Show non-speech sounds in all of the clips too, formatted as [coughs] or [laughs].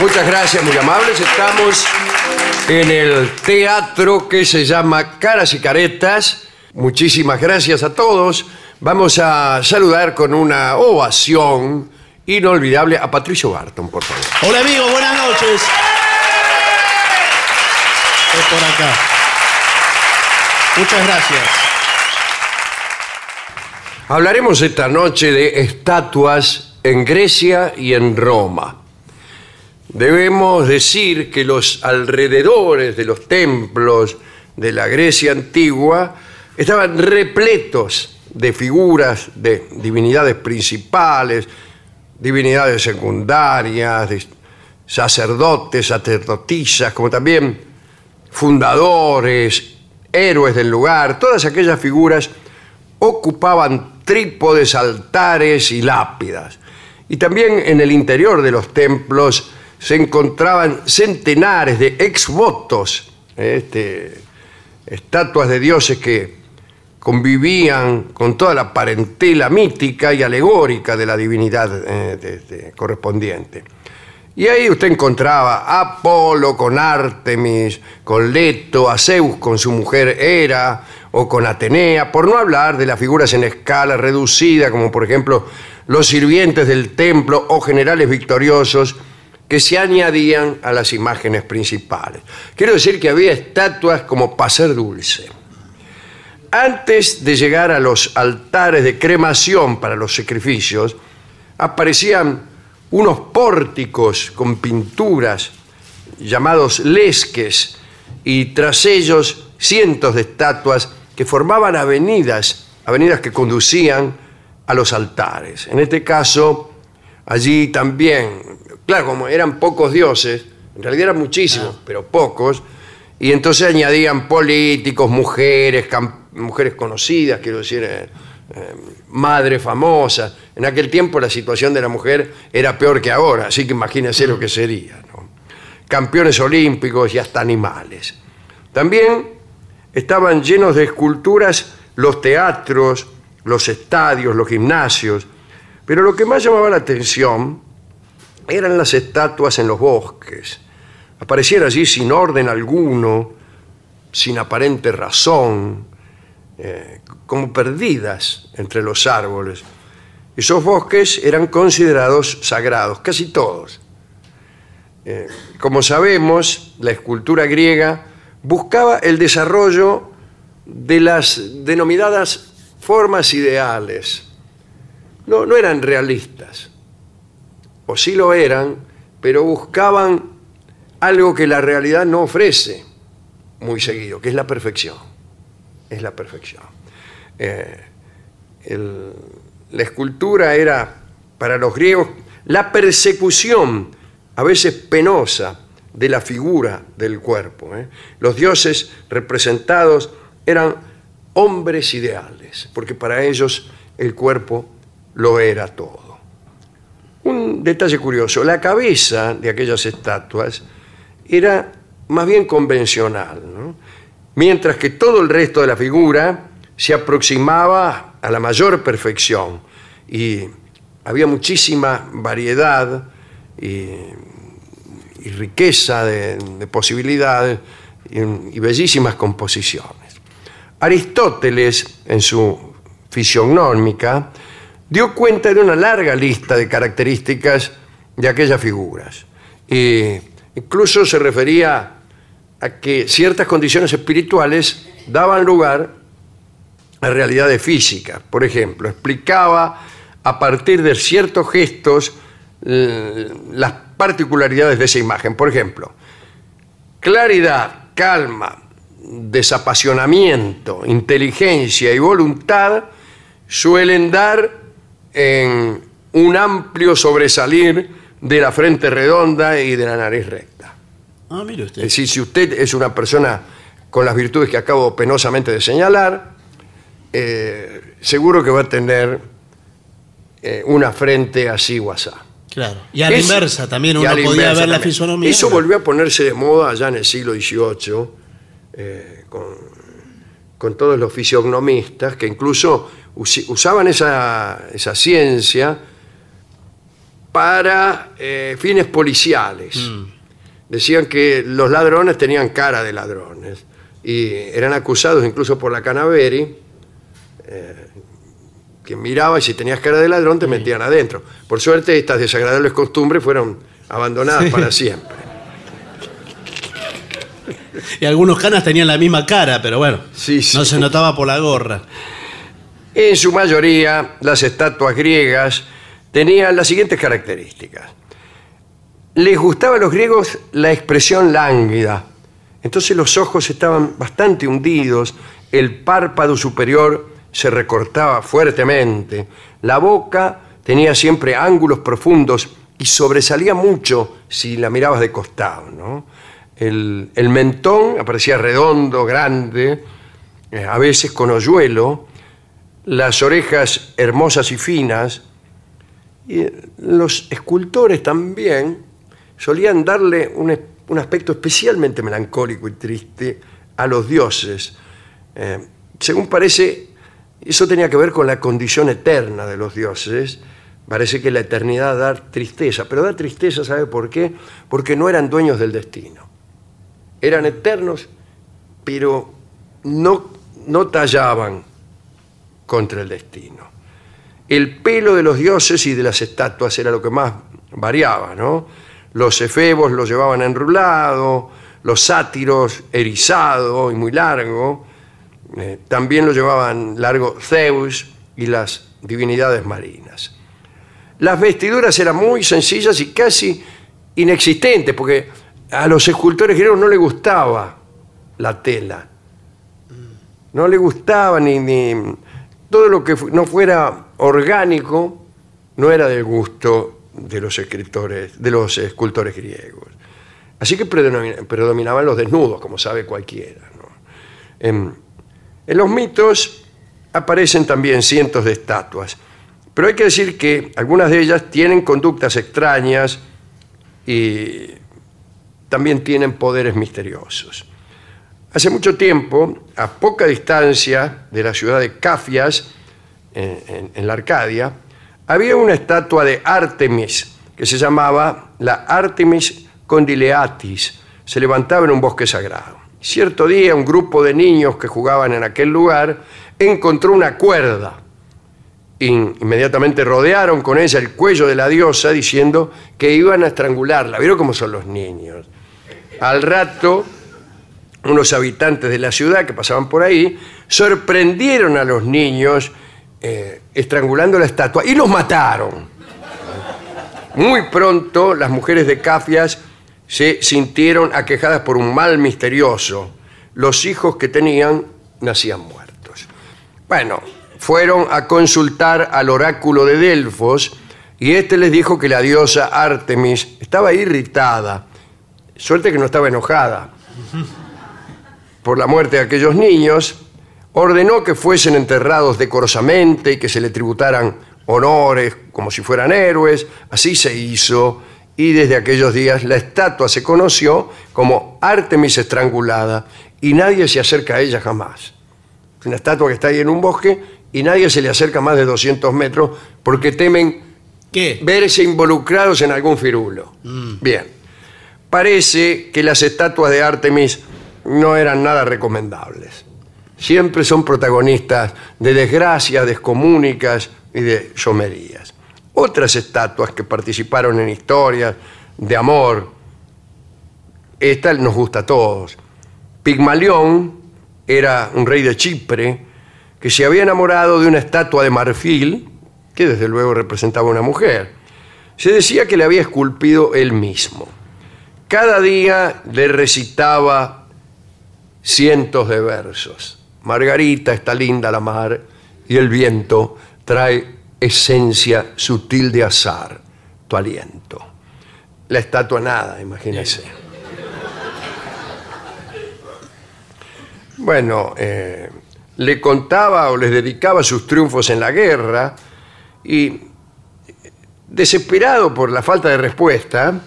muchas gracias, muy amables. Estamos en el teatro que se llama Caras y Caretas. Muchísimas gracias a todos. Vamos a saludar con una ovación inolvidable a Patricio Barton, por favor. Hola amigos, buenas noches. Es por acá. Muchas gracias. Hablaremos esta noche de estatuas en Grecia y en Roma. Debemos decir que los alrededores de los templos de la Grecia antigua estaban repletos de figuras de divinidades principales, divinidades secundarias, sacerdotes, sacerdotisas, como también fundadores, héroes del lugar, todas aquellas figuras ocupaban trípodes, altares y lápidas. Y también en el interior de los templos se encontraban centenares de exvotos, este, estatuas de dioses que convivían con toda la parentela mítica y alegórica de la divinidad eh, correspondiente. Y ahí usted encontraba a Apolo con Artemis, con Leto, a Zeus con su mujer Hera o con Atenea, por no hablar de las figuras en escala reducida, como por ejemplo los sirvientes del templo o generales victoriosos que se añadían a las imágenes principales. Quiero decir que había estatuas como para dulce. Antes de llegar a los altares de cremación para los sacrificios, aparecían unos pórticos con pinturas llamados lesques y tras ellos cientos de estatuas que formaban avenidas, avenidas que conducían a los altares. En este caso, allí también, claro, como eran pocos dioses, en realidad eran muchísimos, pero pocos, y entonces añadían políticos, mujeres, mujeres conocidas, quiero decir, eh, eh, madres famosas. En aquel tiempo la situación de la mujer era peor que ahora, así que imagínense lo que sería. ¿no? Campeones olímpicos y hasta animales. También estaban llenos de esculturas los teatros, los estadios, los gimnasios, pero lo que más llamaba la atención eran las estatuas en los bosques. Aparecían allí sin orden alguno, sin aparente razón, eh, como perdidas entre los árboles. Esos bosques eran considerados sagrados, casi todos. Eh, como sabemos, la escultura griega buscaba el desarrollo de las denominadas formas ideales. No, no eran realistas, o sí lo eran, pero buscaban algo que la realidad no ofrece muy seguido, que es la perfección. Es la perfección. Eh, la escultura era para los griegos la persecución, a veces penosa, de la figura del cuerpo. ¿eh? Los dioses representados eran hombres ideales, porque para ellos el cuerpo lo era todo. Un detalle curioso, la cabeza de aquellas estatuas era más bien convencional, mientras que todo el resto de la figura se aproximaba a la mayor perfección y había muchísima variedad y, riqueza de, de posibilidades y, y bellísimas composiciones. Aristóteles, en su fisionómica, dio cuenta de una larga lista de características de aquellas figuras. E incluso se refería a que ciertas condiciones espirituales daban lugar a realidades físicas. Por ejemplo, explicaba a partir de ciertos gestos eh, las particularidades de esa imagen. Por ejemplo, claridad, calma, desapasionamiento, inteligencia y voluntad suelen dar en un amplio sobresalir de la frente redonda y de la nariz recta. Ah, mire usted. Es decir, si usted es una persona con las virtudes que acabo penosamente de señalar, eh, seguro que va a tener eh, una frente así o asá. Claro. Y a la inversa también y uno a la podía inversa ver la también. fisonomía. Eso volvió a ponerse de moda allá en el siglo XVIII, eh, con, con todos los fisionomistas que incluso usaban esa, esa ciencia para eh, fines policiales. Mm. Decían que los ladrones tenían cara de ladrones y eran acusados incluso por la Canaveri, eh, que miraba y si tenías cara de ladrón te metían adentro. Por suerte estas desagradables costumbres fueron abandonadas para siempre. Y algunos canas tenían la misma cara, pero bueno, Sí, sí. no se notaba por la gorra. En su mayoría, las estatuas griegas tenían las siguientes características. Les gustaba a los griegos la expresión lánguida. Entonces los ojos estaban bastante hundidos, el párpado superior se recortaba fuertemente, la boca tenía siempre ángulos profundos y sobresalía mucho si la mirabas de costado. ¿no? El, el mentón aparecía redondo, grande, eh, a veces con hoyuelo, las orejas hermosas y finas. Y los escultores también solían darle un, un aspecto especialmente melancólico y triste a los dioses. Eh, según parece, eso tenía que ver con la condición eterna de los dioses. Parece que la eternidad da tristeza, pero da tristeza, ¿sabe por qué? Porque no eran dueños del destino. Eran eternos, pero no, no tallaban contra el destino. El pelo de los dioses y de las estatuas era lo que más variaba, ¿no? Los efebos lo llevaban enrulado, los sátiros erizado y muy largo, eh, también lo llevaban largo Zeus y las divinidades marinas. Las vestiduras eran muy sencillas y casi inexistentes, porque a los escultores griegos no les gustaba la tela. No le gustaba ni, ni- todo lo que no fuera orgánico no era del gusto de los escritores, de los escultores griegos. Así que predomina- predominaban los desnudos, como sabe cualquiera. En, en los mitos aparecen también cientos de estatuas, pero hay que decir que algunas de ellas tienen conductas extrañas y también tienen poderes misteriosos. Hace mucho tiempo, a poca distancia de la ciudad de Cafias, en, la Arcadia, había una estatua de Artemis que se llamaba la Artemis Condileatis. Se levantaba en un bosque sagrado. Cierto día, un grupo de niños que jugaban en aquel lugar encontró una cuerda. In- inmediatamente rodearon con ella el cuello de la diosa diciendo que iban a estrangularla. ¿Vieron cómo son los niños? Al rato, unos habitantes de la ciudad que pasaban por ahí sorprendieron a los niños eh, estrangulando la estatua y los mataron. Muy pronto las mujeres de Cafias se sintieron aquejadas por un mal misterioso. Los hijos que tenían nacían muertos. Bueno, fueron a consultar al oráculo de Delfos y éste les dijo que la diosa Artemis estaba irritada. Suerte que no estaba enojada por la muerte de aquellos niños, ordenó que fuesen enterrados decorosamente y que se le tributaran honores como si fueran héroes. Así se hizo y desde aquellos días la estatua se conoció como Artemis estrangulada y nadie se acerca a ella jamás. Es una estatua que está ahí en un bosque y nadie se le acerca más de 200 metros porque temen ¿Qué? verse involucrados en algún firulo. Bien. Parece que las estatuas de Artemis no eran nada recomendables. Siempre son protagonistas de desgracias descomúnicas y de llomerías. Otras estatuas que participaron en historias de amor, esta nos gusta a todos. Pigmalión era un rey de Chipre que se había enamorado de una estatua de marfil, que desde luego representaba una mujer. Se decía que le había esculpido él mismo. Cada día le recitaba cientos de versos. Margarita está linda la mar y el viento trae esencia sutil de azar, tu aliento. La estatua nada, imagínense. Bueno, eh, le contaba o les dedicaba sus triunfos en la guerra y, desesperado por la falta de respuesta,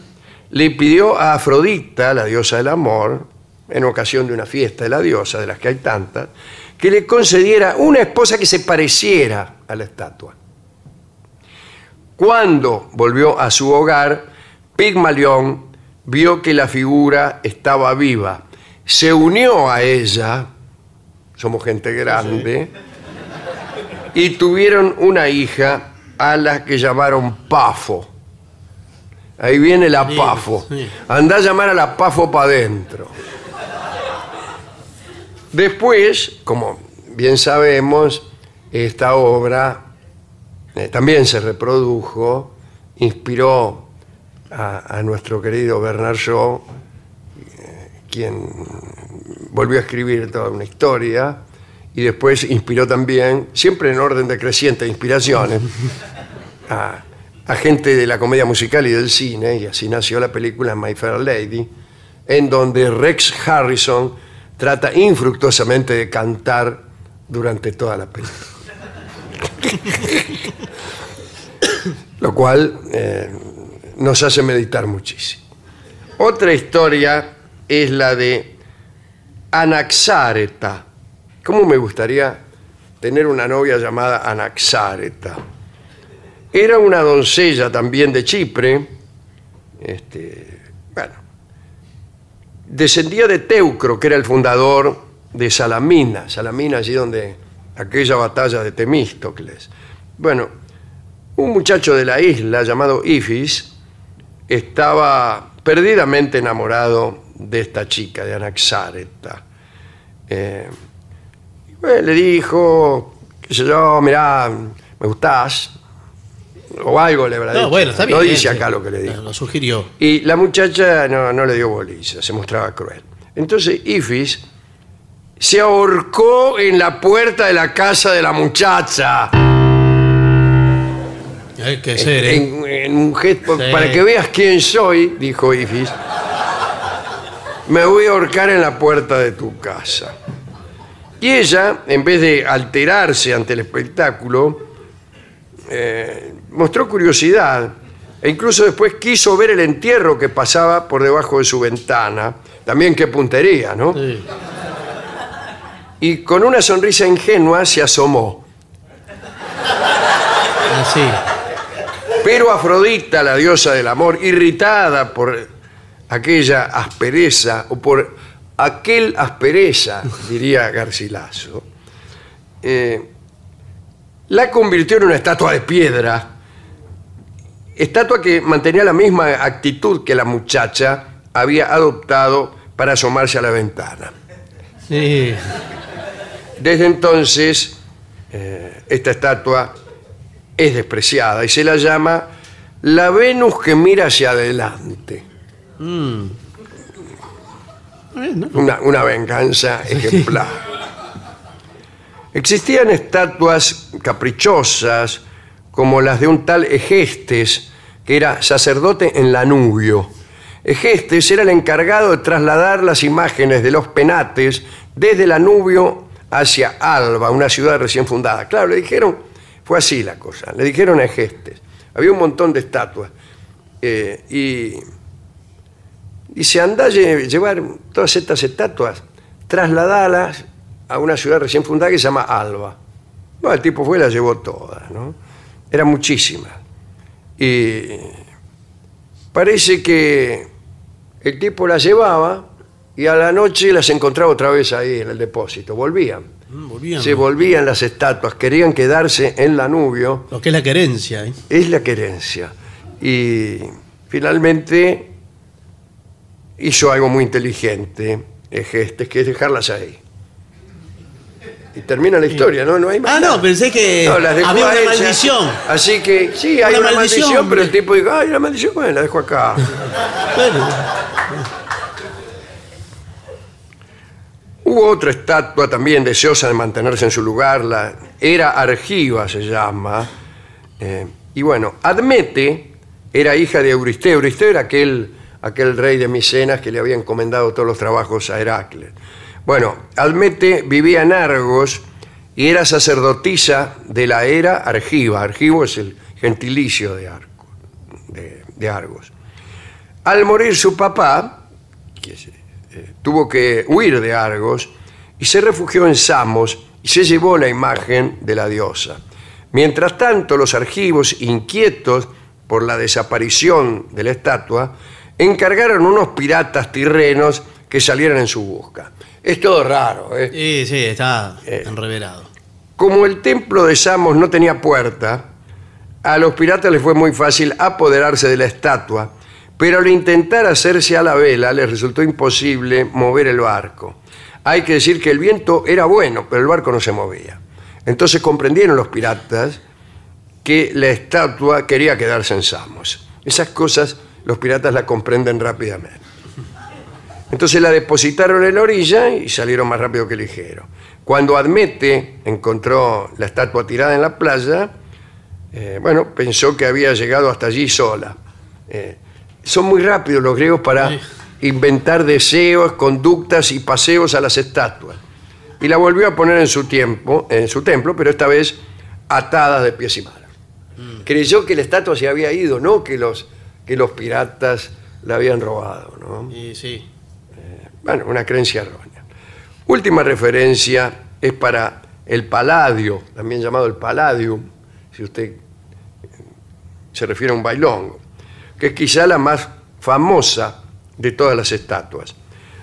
le pidió a Afrodita, la diosa del amor, en ocasión de una fiesta de la diosa, de las que hay tantas, que le concediera una esposa que se pareciera a la estatua. Cuando volvió a su hogar, Pigmalión vio que la figura estaba viva. Se unió a ella, somos gente grande, y tuvieron una hija a la que llamaron Pafo. Ahí viene la Pafo. sí. Anda a llamar a la Pafo para adentro. Después, como bien sabemos, esta obra eh, también se reprodujo, inspiró a, a nuestro querido Bernard Shaw, eh, quien volvió a escribir toda una historia y después inspiró también, siempre en orden decreciente de inspiraciones, [laughs] a, a gente de la comedia musical y del cine, y así nació la película My Fair Lady, en donde Rex Harrison trata infructuosamente de cantar durante toda la película. [coughs] Lo cual eh, nos hace meditar muchísimo. Otra historia es la de Anaxáreta. ¿Cómo me gustaría tener una novia llamada Anaxáreta? Era una doncella también de Chipre. Este, descendía de Teucro, que era el fundador de Salamina. Salamina, allí donde aquella batalla de Temístocles. Bueno, un muchacho de la isla llamado Ifis estaba perdidamente enamorado de esta chica, de Anaxáreta. Eh, y le dijo, qué sé yo, mirá, me gustás. O algo le habrá No, dicho. bueno, está bien. No dice sí. acá lo que le dijo. Lo sugirió. Y la muchacha no, no le dio bolilla, se mostraba cruel. Entonces Ifis se ahorcó en la puerta de la casa de la muchacha. Hay que ser, ¿eh? En, en un gesto, Sí. para que veas quién soy, dijo Ifis, me voy a ahorcar en la puerta de tu casa. Y ella, en vez de alterarse ante el espectáculo, eh, mostró curiosidad e incluso después quiso ver el entierro que pasaba por debajo de su ventana. También qué puntería, ¿no? Sí. Y con una sonrisa ingenua se asomó. Así. Pero Afrodita, la diosa del amor, irritada por aquella aspereza o por aquel aspereza, diría Garcilaso, eh, la convirtió en una estatua de piedra, estatua que mantenía la misma actitud que la muchacha había adoptado para asomarse a la ventana. Sí. Desde entonces, eh, esta estatua es despreciada y se la llama la Venus que mira hacia adelante. Mm. Una, una venganza ejemplar. Existían estatuas caprichosas como las de un tal Egestes, que era sacerdote en Lanubio. Egestes era el encargado de trasladar las imágenes de los penates desde Lanubio hacia Alba, una ciudad recién fundada. Claro, le dijeron, fue así la cosa, le dijeron a Egestes. Había un montón de estatuas. eh, y se anda a lle- llevar todas estas estatuas, trasladadas a una ciudad recién fundada que se llama Alba. Bueno, el tipo fue y las llevó todas, ¿no? Eran muchísimas. Y parece que el tipo las llevaba y a la noche las encontraba otra vez ahí en el depósito. Volvían. mm, volvían. Se volvían las estatuas, querían quedarse en Lanubio Lo que es la querencia. ¿eh? es la querencia. Y finalmente hizo algo muy inteligente, Egestes, que es dejarlas ahí. Y termina la historia, ¿no? No hay más. Ah, nada. no, pensé que No, las dejó había a una ella. maldición. Así que, sí, hay Una una, maldición, maldición, pero el hombre. tipo dijo, ay, la maldición, bueno, la dejo acá. [laughs] Bueno, Hubo otra estatua también deseosa de mantenerse en su lugar, la era Argiva se llama. Eh, y bueno, Admete era hija de Euristeo. Euristeo era aquel, aquel rey de Micenas que le había encomendado todos los trabajos a Heracles. Bueno, Admete vivía en Argos y era sacerdotisa de la era Argiva. Argivo es el gentilicio de, Argos. Al morir su papá, eh, tuvo que huir de Argos y se refugió en Samos y se llevó la imagen de la diosa. Mientras tanto, los argivos, inquietos por la desaparición de la estatua, encargaron unos piratas tirrenos que salieran en su busca. Es todo raro, ¿eh? sí, sí, está enreverado. Como el templo de Samos no tenía puerta, a los piratas les fue muy fácil apoderarse de la estatua, pero al intentar hacerse a la vela les resultó imposible mover el barco. Hay que decir que el viento era bueno, pero el barco no se movía. Entonces comprendieron los piratas que la estatua quería quedarse en Samos. Esas cosas los piratas la comprenden rápidamente. Entonces la depositaron en la orilla y salieron más rápido que ligero. Cuando Admete encontró la estatua tirada en la playa, eh, bueno, pensó que había llegado hasta allí sola. Eh, son muy rápidos los griegos para Sí. inventar deseos, conductas y paseos a las estatuas. Y la volvió a poner en su tiempo, en su templo, pero esta vez atada de pies y manos. Creyó que la estatua se había ido, no que los, que los piratas la habían robado, ¿no? Sí, sí. Bueno, una creencia errónea. Última referencia es para el Paladio, también llamado el Palladium, si usted eh, se refiere a un bailongo, que es quizá la más famosa de todas las estatuas.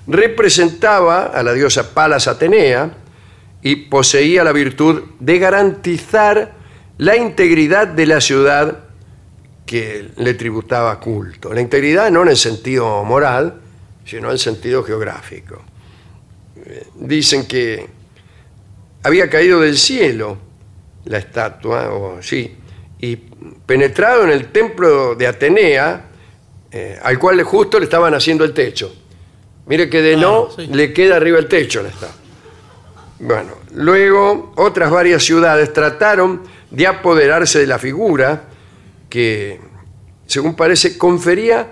Representaba a la diosa Palas Atenea y poseía la virtud de garantizar la integridad de la ciudad que le tributaba culto. La integridad no en el sentido moral, sino en sentido geográfico. Dicen que había caído del cielo la estatua, o sí, y penetrado en el templo de Atenea, eh, al cual justo le estaban haciendo el techo. Mire que de no sí. le queda arriba el techo la estatua. Bueno, luego otras varias ciudades trataron de apoderarse de la figura que, según parece, confería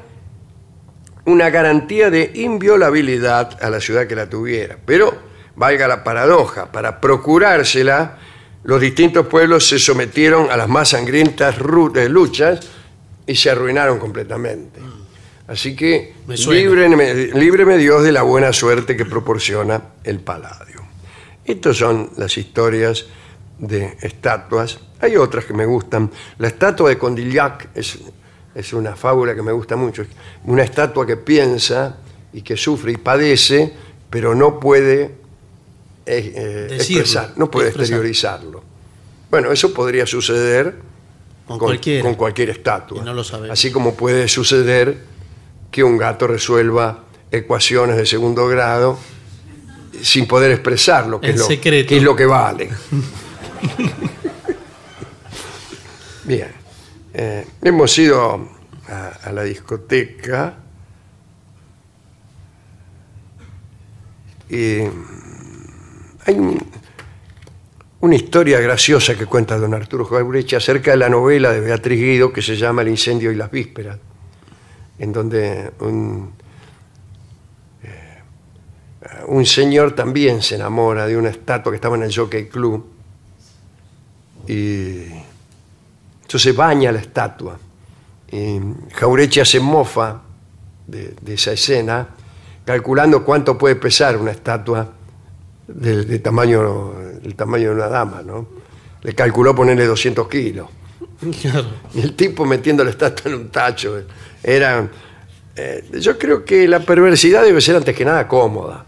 una garantía de inviolabilidad a la ciudad que la tuviera. Pero, valga la paradoja, para procurársela, los distintos pueblos se sometieron a las más sangrientas eh, luchas y se arruinaron completamente. Así que líbreme Dios de la buena suerte que proporciona el Paladio. Estas son las historias de estatuas. Hay otras que me gustan. La estatua de Condillac es, es una fábula que me gusta mucho. Una estatua que piensa y que sufre y padece pero no puede eh, eh, Decirlo, expresar, no puede expresar. exteriorizarlo. Bueno, eso podría suceder Con con cualquier estatua. No lo. Así como puede suceder que un gato resuelva ecuaciones de segundo grado sin poder expresarlo, que, es, lo, secreto. que es lo que vale. [laughs] Bien. Eh, hemos ido a, la discoteca y hay un- una historia graciosa que cuenta don Arturo Jaureche acerca de la novela de Beatriz Guido que se llama El incendio y las vísperas, en donde un, eh, un señor también se enamora de una estatua que estaba en el Jockey Club y entonces baña la estatua. Y Jaureche hace mofa de, de esa escena, calculando cuánto puede pesar una estatua del, de tamaño, del tamaño de una dama, ¿no? Le calculó ponerle 200 kilos. Claro. [laughs] Y el tipo metiendo la estatua en un tacho. Era. eh, yo creo que la perversidad debe ser antes que nada cómoda.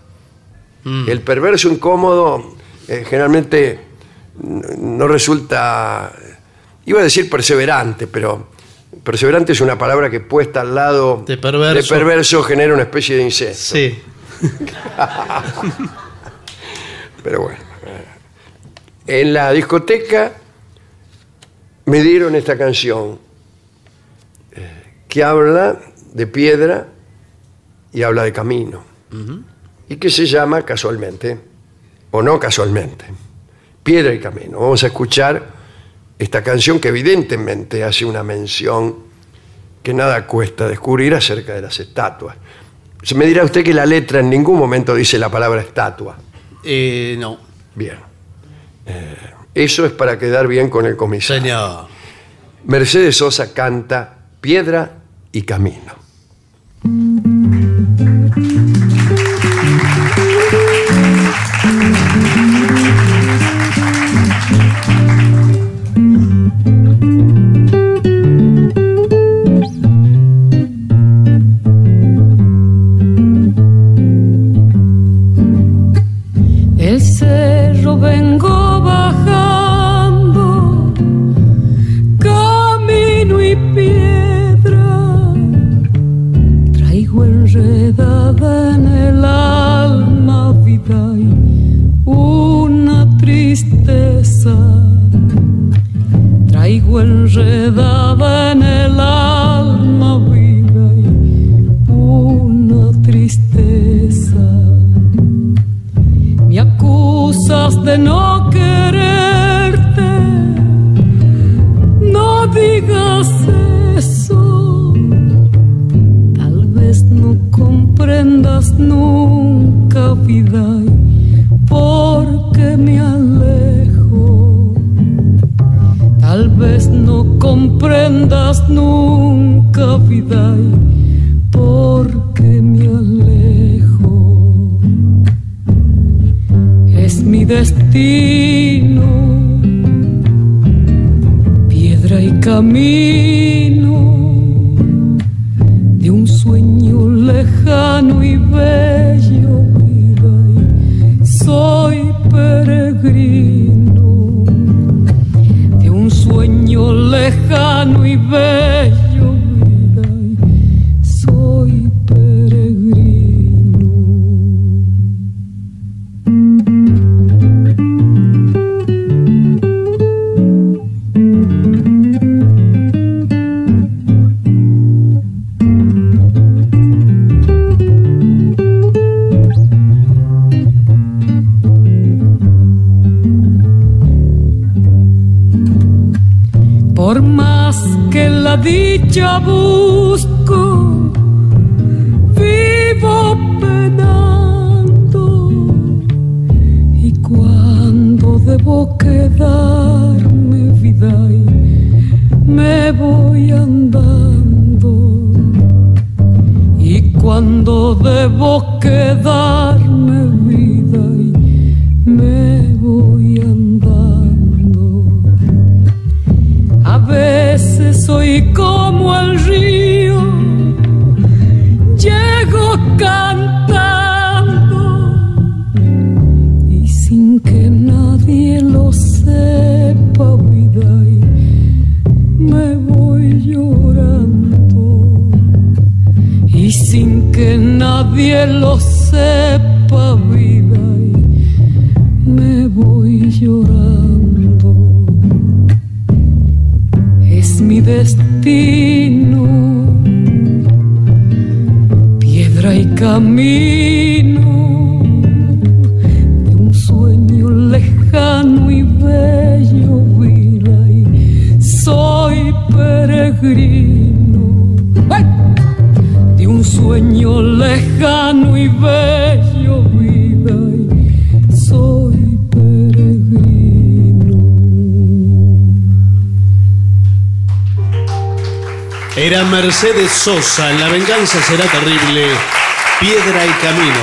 Mm. El perverso incómodo eh, generalmente no resulta. Iba a decir perseverante, pero perseverante es una palabra que puesta al lado De perverso. de perverso genera una especie de incesto. Sí. [laughs] Pero bueno. eh, En la discoteca me dieron esta canción eh, que habla de piedra y habla de camino. Y que se llama casualmente, o no casualmente, Piedra y Camino. Vamos a escuchar esta canción que evidentemente hace una mención que nada cuesta descubrir acerca de las estatuas. Se me dirá usted que la letra en ningún momento dice la palabra estatua. Eh, no. Bien. Eh, eso es para quedar bien con el comisario. Señor. Mercedes Sosa canta Piedra y Camino. Destino, piedra y camino dicha busco, vivo penando. Y cuando debo quedarme vida y me voy andando. Y cuando debo quedarme nadie lo sepa, vida, y me voy llorando. Es mi destino, piedra y camino de un sueño lejano y bello, sueño lejano y bello, vida, y soy peregrino. Era Mercedes Sosa, La venganza será terrible, Piedra y Camino.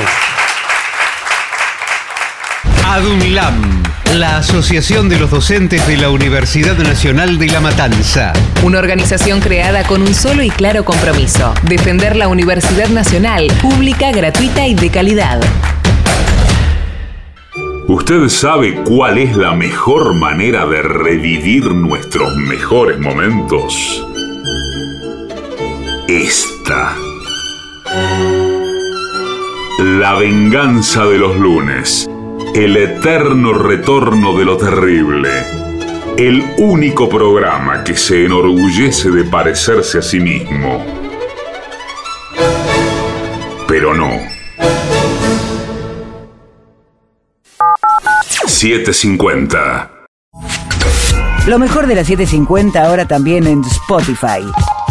ADUNLAM, la Asociación de los Docentes de la Universidad Nacional de La Matanza. Una organización creada con un solo y claro compromiso, defender la Universidad Nacional, pública, gratuita y de calidad. ¿Usted sabe cuál es la mejor manera de revivir nuestros mejores momentos? Esta. La venganza de los lunes. El eterno retorno de lo terrible. El único programa que se enorgullece de parecerse a sí mismo. Pero no. 750. Lo mejor de la 750 ahora también en Spotify.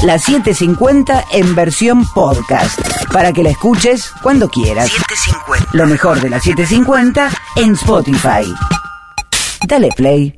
La 750 en versión podcast. Para que la escuches cuando quieras. Lo mejor de la 750 en Spotify. Dale play.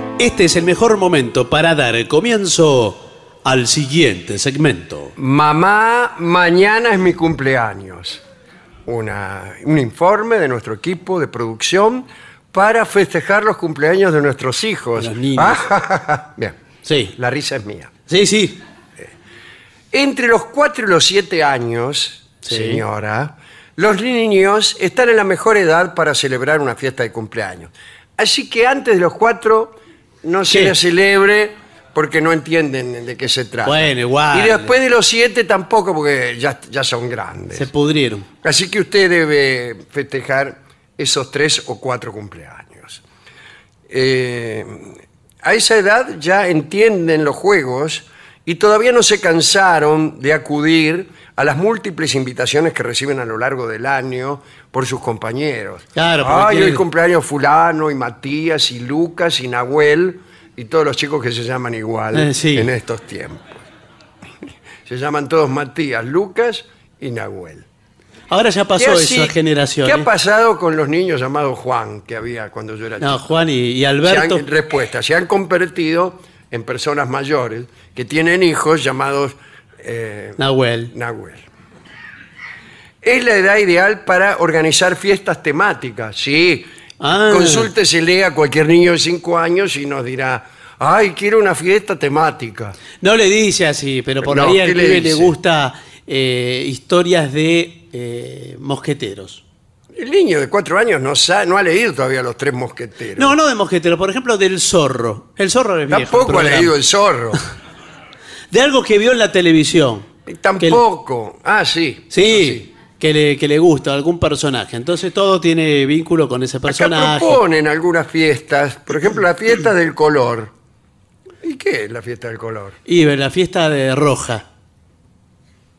este es el mejor momento para dar comienzo al siguiente segmento. Mamá, mañana es mi cumpleaños. Una- un informe de nuestro equipo de producción para festejar los cumpleaños de nuestros hijos. Los niños. Bien, Sí, la risa es mía. sí, sí. Entre los 4 y los 7 años, Sí. señora, los niños están en la mejor edad para celebrar una fiesta de cumpleaños. Así que antes de los 4 no se ¿Qué? les celebre porque no entienden de qué se trata. Bueno, igual. Y después de los 7 tampoco porque ya, ya son grandes. Se pudrieron. Así que usted debe festejar esos tres o cuatro cumpleaños. Eh, a esa edad ya entienden los juegos y todavía no se cansaron de acudir a las múltiples invitaciones que reciben a lo largo del año por sus compañeros. Claro, porque Ay, hoy cumpleaños fulano y Matías y Lucas y Nahuel y todos los chicos que se llaman igual Eh, sí. en estos tiempos. [laughs] Se llaman todos Matías, Lucas y Nahuel. Ahora ya pasó ¿Qué esa generación. ¿Qué ¿eh? ha pasado con los niños llamados Juan que había cuando yo era No, chico? Juan y, y Se Alberto. respuesta, se han convertido en personas mayores que tienen hijos llamados eh, Nahuel. Nahuel. Es la edad ideal para organizar fiestas temáticas, sí. Ah. Consúltesele a cualquier niño de 5 años y nos dirá, ay, quiero una fiesta temática. No le dice así, pero por No, ahí al ¿qué le le gusta eh, historias de eh, mosqueteros. El niño de 4 años no, sa- no ha leído todavía Los Tres Mosqueteros. No, no de mosqueteros, por ejemplo, del zorro. El zorro es viejo. Tampoco ha leído El Zorro. [laughs] De algo que vio en la televisión. Tampoco. Ah, sí. Sí, que le, que le gusta, algún personaje. Entonces todo tiene vínculo con ese Acá personaje. proponen algunas fiestas, por ejemplo, la fiesta del color. ¿Y qué es la fiesta del color? Y la fiesta de roja.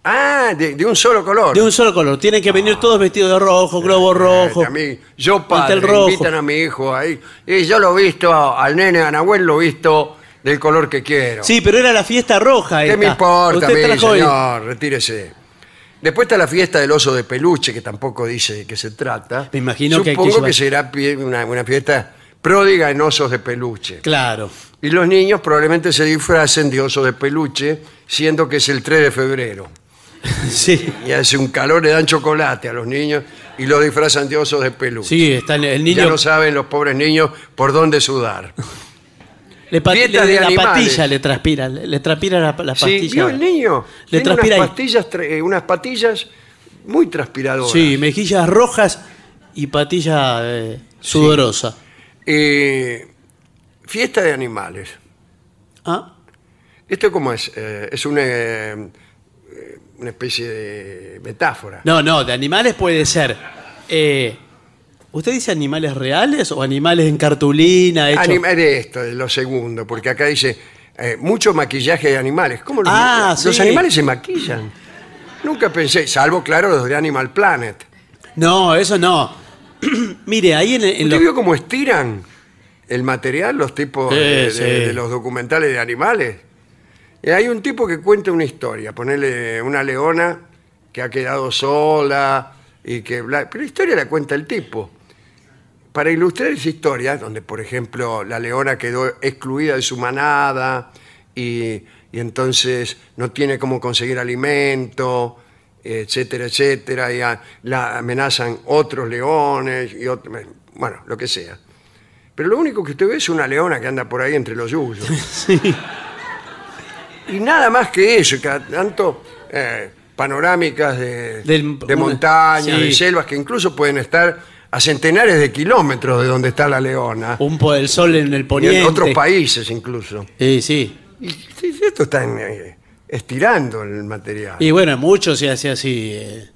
Ah, de, de un solo color. De un solo color. Tienen que venir todos vestidos de rojo, globo rojo. Eh, a mí, yo padre, rojo. invitan a mi hijo ahí. Y yo lo he visto, al nene, a Nahuel lo he visto del color que quiero. Sí, pero era la fiesta roja. ¿Qué me importa Usted trajo el- señor? Retírese. Después está la fiesta del oso de peluche, que tampoco dice de qué se trata. Me imagino que hay que Supongo que, llevar- será pie- una, una fiesta pródiga en osos de peluche. Claro. Y los niños probablemente se disfracen de osos de peluche, siendo que es el 3 de febrero. [laughs] Sí. Y hace un calor, le dan chocolate a los niños y los disfrazan de osos de peluche. Sí, está el, el Ya niño. no saben los pobres niños por dónde sudar. [laughs] le de la animales. patilla le transpira. Le, le transpira la, la Sí, pastilla. vio el niño. Le Tiene unas transpira ahí. pastillas, tra- eh, unas patillas muy transpiradoras. Sí, mejillas rojas y patilla eh, sudorosa. Eh, fiesta de animales. Ah, ¿Esto cómo es? Eh, es una, eh, una especie de metáfora. No, no, de animales puede ser. Eh, ¿Usted dice animales reales o animales en cartulina? hechos- Anima- de esto, de lo segundo, porque acá dice eh, mucho maquillaje de animales. ¿Cómo los, Ah, los sí. animales se maquillan? Nunca pensé, salvo claro los de Animal Planet. No, eso no. [clears throat] Mire, ahí en, en ¿Usted los- vio cómo estiran el material los tipos Sí, de, de- sí. de los documentales de animales? Y hay un tipo que cuenta una historia, ponerle una leona que ha quedado sola y que... bla- pero la historia la cuenta el tipo. Para ilustrar esa historia, donde por ejemplo la leona quedó excluida de su manada y, y entonces no tiene cómo conseguir alimento, etcétera, etcétera, y a- la amenazan otros leones y otro- bueno, lo que sea. Pero lo único que usted ve es una leona que anda por ahí entre los yuyos. [laughs] Y nada más que eso, cada tanto eh, panorámicas de, Del- de una- montañas, sí. de selvas, que incluso pueden estar a centenares de kilómetros de donde está la leona. un po del sol en el Y poniente. en otros países incluso. Sí, sí. Y sí, esto están eh, estirando el material. Y bueno, mucho se hace así. eh.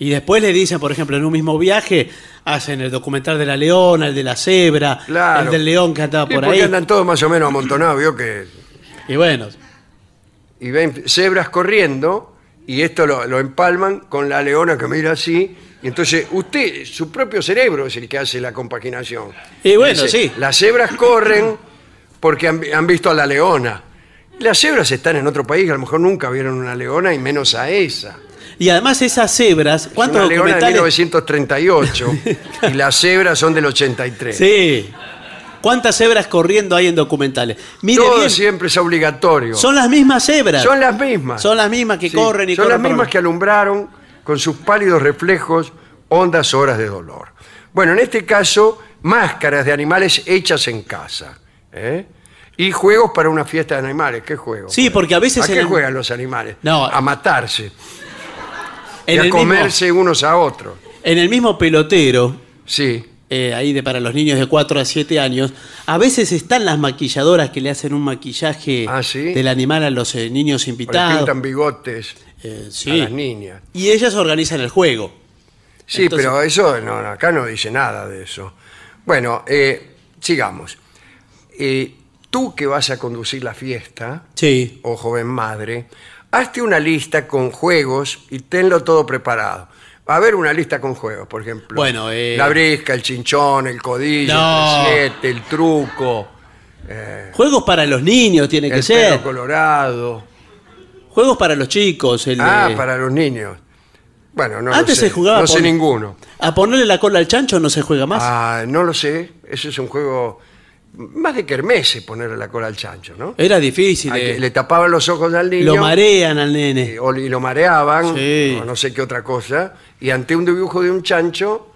Y después le dicen, por ejemplo, en un mismo viaje, hacen el documental de la leona, el de la cebra, Claro. el del león que andaba Sí, por ahí. andan todos más o menos amontonados, vio que Y bueno, y ven cebras corriendo y esto lo, lo empalman con la leona que mira así. Y entonces usted, su propio cerebro es el que hace la compaginación. Y bueno, sí. Las cebras corren porque han, han visto a la leona. Las cebras están en otro país, a lo mejor nunca vieron una leona y menos a esa. y además esas cebras, Es ¿cuántos una leona de documentales? 1938 [laughs] y las cebras son del 83. Sí. ¿Cuántas cebras corriendo hay en documentales? Mire Todo bien, siempre es obligatorio. son las mismas cebras. Son las mismas. Son las mismas que Sí, corren y Son corren las por- mismas que alumbraron con sus pálidos reflejos hondas horas de dolor. Bueno, en este caso, máscaras de animales hechas en casa. ¿eh? Y juegos para una fiesta de animales. ¿Qué juegos? Sí, porque a veces ¿A en qué el- juegan los animales? No. A matarse. En y a el, mismo, comerse unos a otros. en el mismo pelotero, Sí. Eh, ahí de para los niños de 4 a 7 años, a veces están las maquilladoras que le hacen un maquillaje Ah, ¿sí? del animal a los eh, niños O le invitados. pintan bigotes Eh, a las niñas. Y ellas organizan el juego. Sí, Entonces- pero eso no, no, acá no dice nada de eso. Bueno, eh, sigamos. Eh, tú que vas a conducir la fiesta, Sí. o joven madre, hazte una lista con juegos y tenlo todo preparado. Va a haber una lista con juegos, por ejemplo. Bueno, eh, La brisca, el chinchón, el codillo, No. el 7, el truco, Juegos para los niños tiene que el ser. colorado. Juegos para los chicos. El, Ah, eh, para los niños. Bueno, no Antes lo sé. se jugaba No sé por- ninguno. A ponerle la cola al chancho no se juega más. Ah, no lo sé. Ese es un juego más de kermesse ponerle la cola al chancho, ¿no? Era difícil. Eh. le tapaban los ojos al niño. Lo marean al nene. o- y lo mareaban, Sí. o no sé qué otra cosa. Y ante un dibujo de un chancho,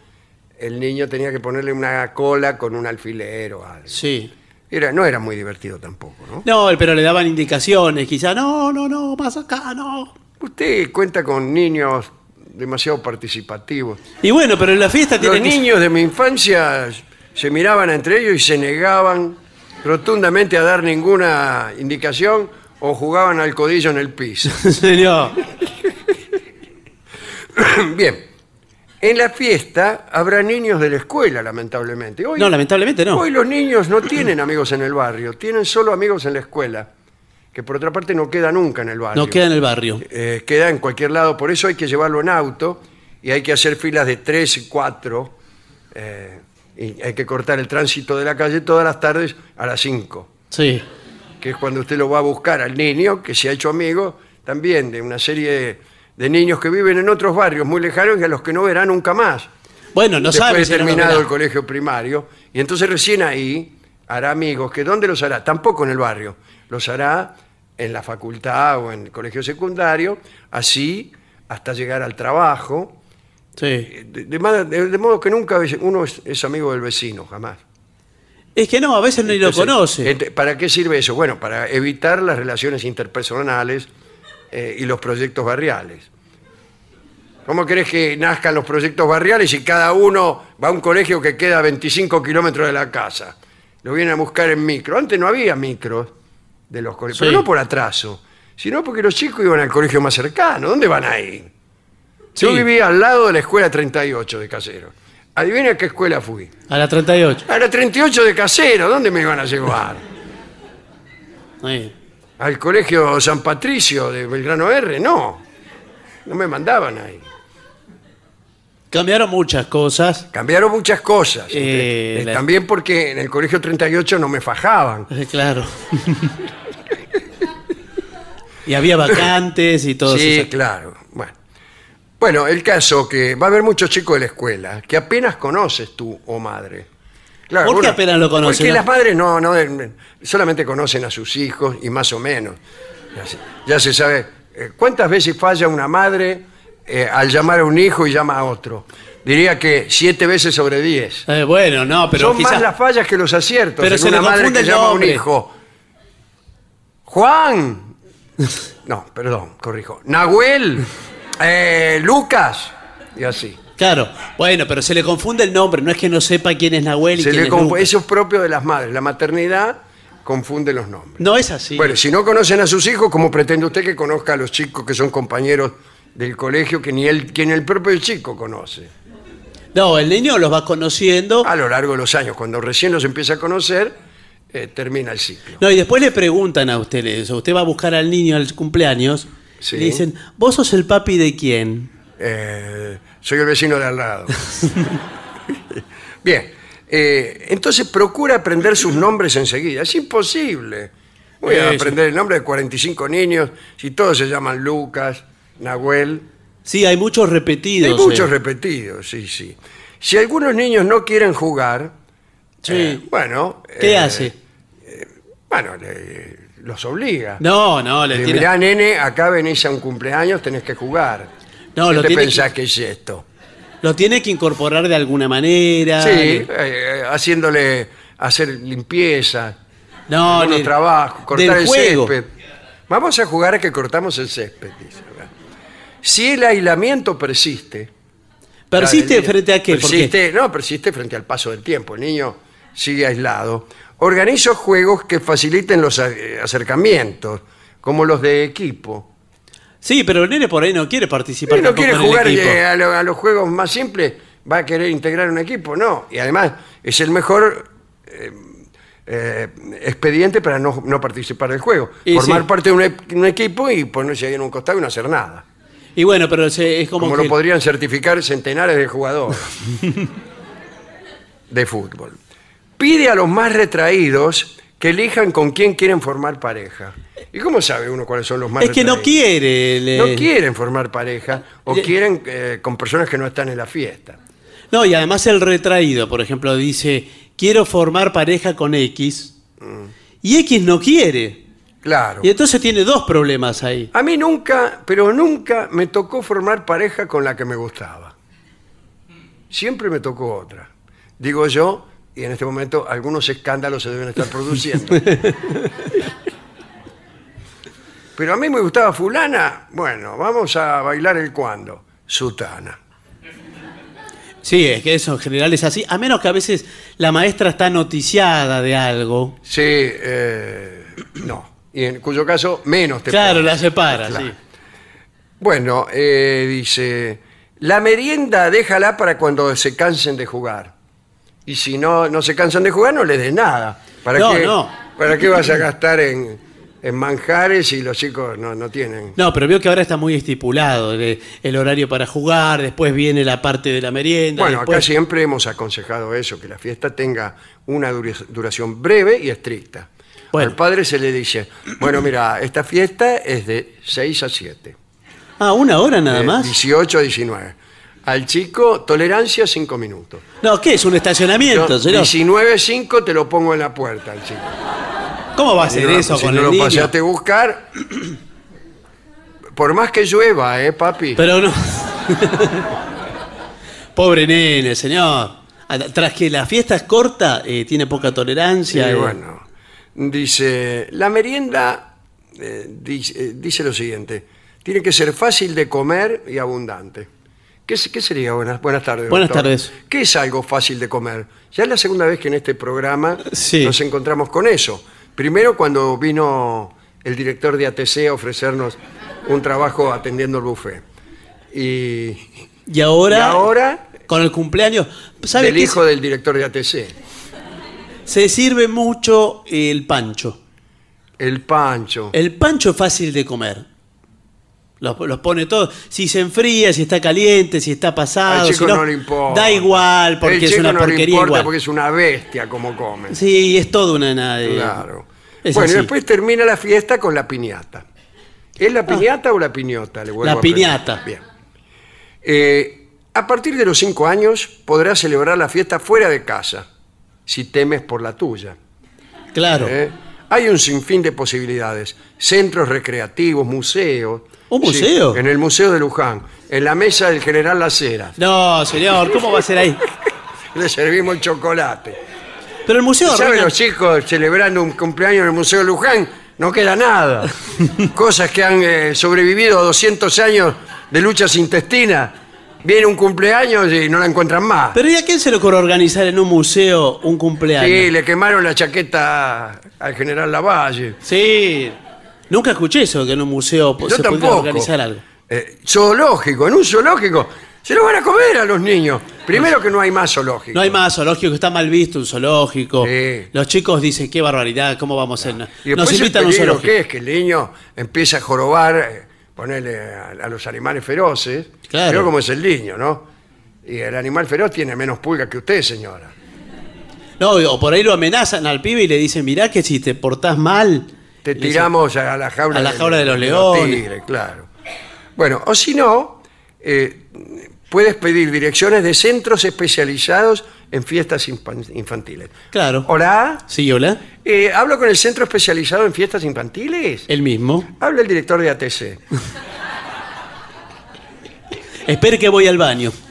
el niño tenía que ponerle una cola con un alfiler o algo. Sí. Era, no era muy divertido tampoco, ¿no? No, pero le daban indicaciones, quizá, no, no, no, más acá, no. Usted cuenta con niños demasiado participativos. Y bueno, pero en la fiesta Los que niños de mi infancia se miraban entre ellos y se negaban rotundamente a dar ninguna indicación o jugaban al codillo en el piso. [laughs] Señor. [coughs] Bien. En la fiesta habrá niños de la escuela, lamentablemente. Hoy, No, lamentablemente no. hoy los niños no tienen amigos en el barrio, tienen solo amigos en la escuela. que por otra parte no queda nunca en el barrio. No queda en el barrio. Eh, queda en cualquier lado, por eso hay que llevarlo en auto y hay que hacer filas de tres y cuatro. eh, y hay que cortar el tránsito de la calle todas las tardes a las 5, Sí. que es cuando usted lo va a buscar al niño que se ha hecho amigo también de una serie de, niños que viven en otros barrios muy lejanos y a los que no verá nunca más. Bueno, no después sabe de si no lo terminado verá. el colegio primario, y entonces recién ahí hará amigos, que ¿dónde los hará? Tampoco en el barrio, los hará en la facultad o en el colegio secundario, así hasta llegar al trabajo, Sí. de, modo que nunca uno es, es amigo del vecino, jamás. Es que no, a veces ni lo conoce. ¿Para qué sirve eso? Bueno, para evitar las relaciones interpersonales eh, y los proyectos barriales. ¿Cómo querés que nazcan los proyectos barriales si cada uno va a un colegio que queda a 25 kilómetros de la casa? Lo vienen a buscar en micro. Antes no había micros de los colegios, Sí. pero no por atraso, sino porque los chicos iban al colegio más cercano. ¿Dónde van a ir? Yo Sí. vivía al lado de la escuela 38 de Casero. Adivina a qué escuela fui. A la 38. A la 38 de Casero, ¿dónde me iban a llevar? Sí. Al colegio San Patricio de Belgrano R, no. No me mandaban ahí. Cambiaron muchas cosas. Cambiaron muchas cosas. Eh, Eh, la- También porque en el colegio 38 no me fajaban. Eh, Claro. [laughs] y había vacantes y todo sí, eso. claro. Bueno. el caso que va a haber muchos chicos de la escuela que apenas conoces tú o madre. Claro, ¿Por qué uno- apenas lo conoces, Porque no? las madres no, no eh, solamente conocen a sus hijos y más o menos. Ya se, ya se sabe. eh, ¿Cuántas veces falla una madre eh, al llamar a un hijo y llama a otro? Diría que siete veces sobre diez. Eh, bueno, no, pero Son quizás... más las fallas que los aciertos. Pero en se una madre confunde que el llama a un nombre. hijo. Juan. [laughs] No, perdón, corrijo. Nahuel. Eh, Lucas. Y así. Claro, bueno, pero se le confunde el nombre, no es que no sepa quién es Nahuel y Se quién le es confu- Lucas. Eso es propio de las madres. La maternidad confunde los nombres. No es así. Bueno, si no conocen a sus hijos, ¿cómo pretende usted que conozca a los chicos que son compañeros del colegio que ni él, que ni el propio chico conoce? No, el niño los va conociendo. A lo largo de los años, cuando recién los empieza a conocer, eh, termina el ciclo. No, y después le preguntan a usted eso. Usted va a buscar al niño al cumpleaños. Sí. Le dicen, ¿vos sos el papi de quién? Eh, soy el vecino de al lado. [laughs] Bien, eh, entonces procura aprender sus nombres enseguida. Es imposible. Voy a aprender el nombre de 45 niños si todos se llaman Lucas, Nahuel. Sí, hay muchos repetidos. Hay muchos eh. repetidos, sí, sí. Si algunos niños no quieren jugar, Sí. eh, bueno. ¿Qué eh, hace? Bueno, le- los obliga. No, no, le tira- Mirá, nene, acá venís a un cumpleaños, tenés que jugar. No, ¿Qué lo te tiene pensás que- que es esto? Lo tiene que incorporar de alguna manera. Sí, Le- eh, haciéndole hacer limpieza, No, le- trabajos, cortar el juego. césped. Vamos a jugar a que cortamos el césped, dice. Si el aislamiento persiste. ¿Persiste frente a qué? Persiste, no, persiste frente al paso del tiempo. El niño sigue aislado. Organizo juegos que faciliten los eh, acercamientos, como los de equipo. Sí, pero el nene por ahí no quiere participar. No tampoco quiere en el jugar equipo. eh, a, lo- a los juegos más simples, va a querer integrar un equipo, no. Y además es el mejor eh, eh, expediente para no, no participar del juego. Y Formar sí. parte de un, e- un equipo y ponerse ahí en un costado y no hacer nada. Y bueno, pero se- es como, Como, que... lo podrían certificar centenares de jugadores [laughs] de fútbol. Pide a los más retraídos que elijan con quién quieren formar pareja. ¿Y cómo sabe uno cuáles son los más Es que no quiere. le- No quieren formar pareja o quieren eh, con personas que no están en la fiesta. No, y además el retraído, por ejemplo, dice, quiero formar pareja con X. Mm. Y X no quiere. Claro. Y entonces tiene dos problemas ahí. A mí nunca, pero nunca me tocó formar pareja con la que me gustaba. Siempre me tocó otra. Digo yo, y en este momento algunos escándalos se deben estar produciendo. [laughs] Pero a mí me gustaba fulana, bueno, vamos a bailar el cuando. Sutana. Sí, es que eso en general es así. A menos que a veces la maestra está noticiada de algo. Sí, eh, no. Y en cuyo caso menos te claro, la separa, Claro. sí. Bueno, eh, dice, la merienda déjala para cuando se cansen de jugar. Y si no, no se cansan de jugar, no les des nada. ¿Para No, qué, no. ¿Para qué vas a gastar en, en manjares y los chicos no, no tienen. No, pero veo que ahora está muy estipulado de- el horario para jugar, después viene la parte de la merienda. Bueno, acá después- siempre hemos aconsejado eso, que la fiesta tenga una dura- duración breve y estricta. Bueno. Al padre se le dice, bueno, mira, esta fiesta es de 6 a 7. Ah, una hora nada de más. 18 a 19. Al chico, tolerancia 5 minutos. No, ¿qué es un estacionamiento, Yo, señor? 19 5 te lo pongo en la puerta al chico. ¿Cómo va a no- eso si con no el lo niño? pasaste a buscar, [clears throat] por más que llueva, ¿eh, papi? Pero no. [laughs] Pobre nene, señor. Ah, Tras que la fiesta es corta, eh, tiene poca tolerancia. Y eh. bueno, dice, la merienda eh, dice, eh, dice lo siguiente, tiene que ser fácil de comer y abundante. ¿Qué, sería? Buenas, buenas tardes. Buenas doctor. tardes. ¿Qué es algo fácil de comer? Ya es la segunda vez que en este programa Sí. nos encontramos con eso. Primero cuando vino el director de ATC a ofrecernos un trabajo atendiendo el buffet. Y, Y ahora, y ahora con el cumpleaños, ¿sabe del hijo del director de ATC. Se sirve mucho el pancho. El pancho. El pancho es fácil de comer. Los, los pone todos. Si se enfría, si está caliente, si está pasado. Al chico si no, le importa. Da igual, porque El es chico una no porquería le importa igual. porque es una bestia como come. Sí, es todo una nada. de- Claro. Es bueno, así. después termina la fiesta con la piñata. ¿Es la piñata o la piñota? Le La a piñata. Bien. Eh, a partir de los cinco años podrás celebrar la fiesta fuera de casa, si temes por la tuya. Claro. ¿eh? Hay un sinfín de posibilidades. Centros recreativos, museos. ¿Un Sí, museo? en el Museo de Luján, en la mesa del General Las Heras. No, señor, ¿cómo va a ser ahí? [laughs] Le servimos el chocolate. Pero el museo ¿Saben arranca- los chicos celebrando un cumpleaños en el Museo de Luján? No queda nada. [laughs] Cosas que han eh, sobrevivido a 200 años de luchas intestinas. Viene un cumpleaños y no la encuentran más. Pero ¿y a quién se le ocurre organizar en un museo un cumpleaños? Sí, le quemaron la chaqueta al general Lavalle. Sí. Nunca escuché eso, que en un museo Yo se tampoco. organizar algo. Eh, zoológico, en un zoológico. Se lo van a comer a los niños. Primero que no hay más zoológico. No hay más zoológico, está mal visto un zoológico. Sí. Los chicos dicen, qué barbaridad, ¿cómo vamos a hacer? Y después Nos el invitan a un peligro zoológico. que es que el niño empieza a jorobar, eh, ponerle a, a los animales feroces. Claro. Pero como es el niño, ¿no? Y el animal feroz tiene menos pulgas que usted, señora. No, o por ahí lo amenazan al pibe y le dicen, mirá que si te portás mal... Te tiramos a la jaula, a la jaula de los leones. tigres, claro. Bueno, o si no, eh, puedes pedir direcciones de centros especializados en fiestas infan- infantiles. Claro. Hola, Sí, hola. eh, ¿hablo con el centro especializado en fiestas infantiles? El mismo. Habla el director de ATC. Espere que voy al baño. [laughs]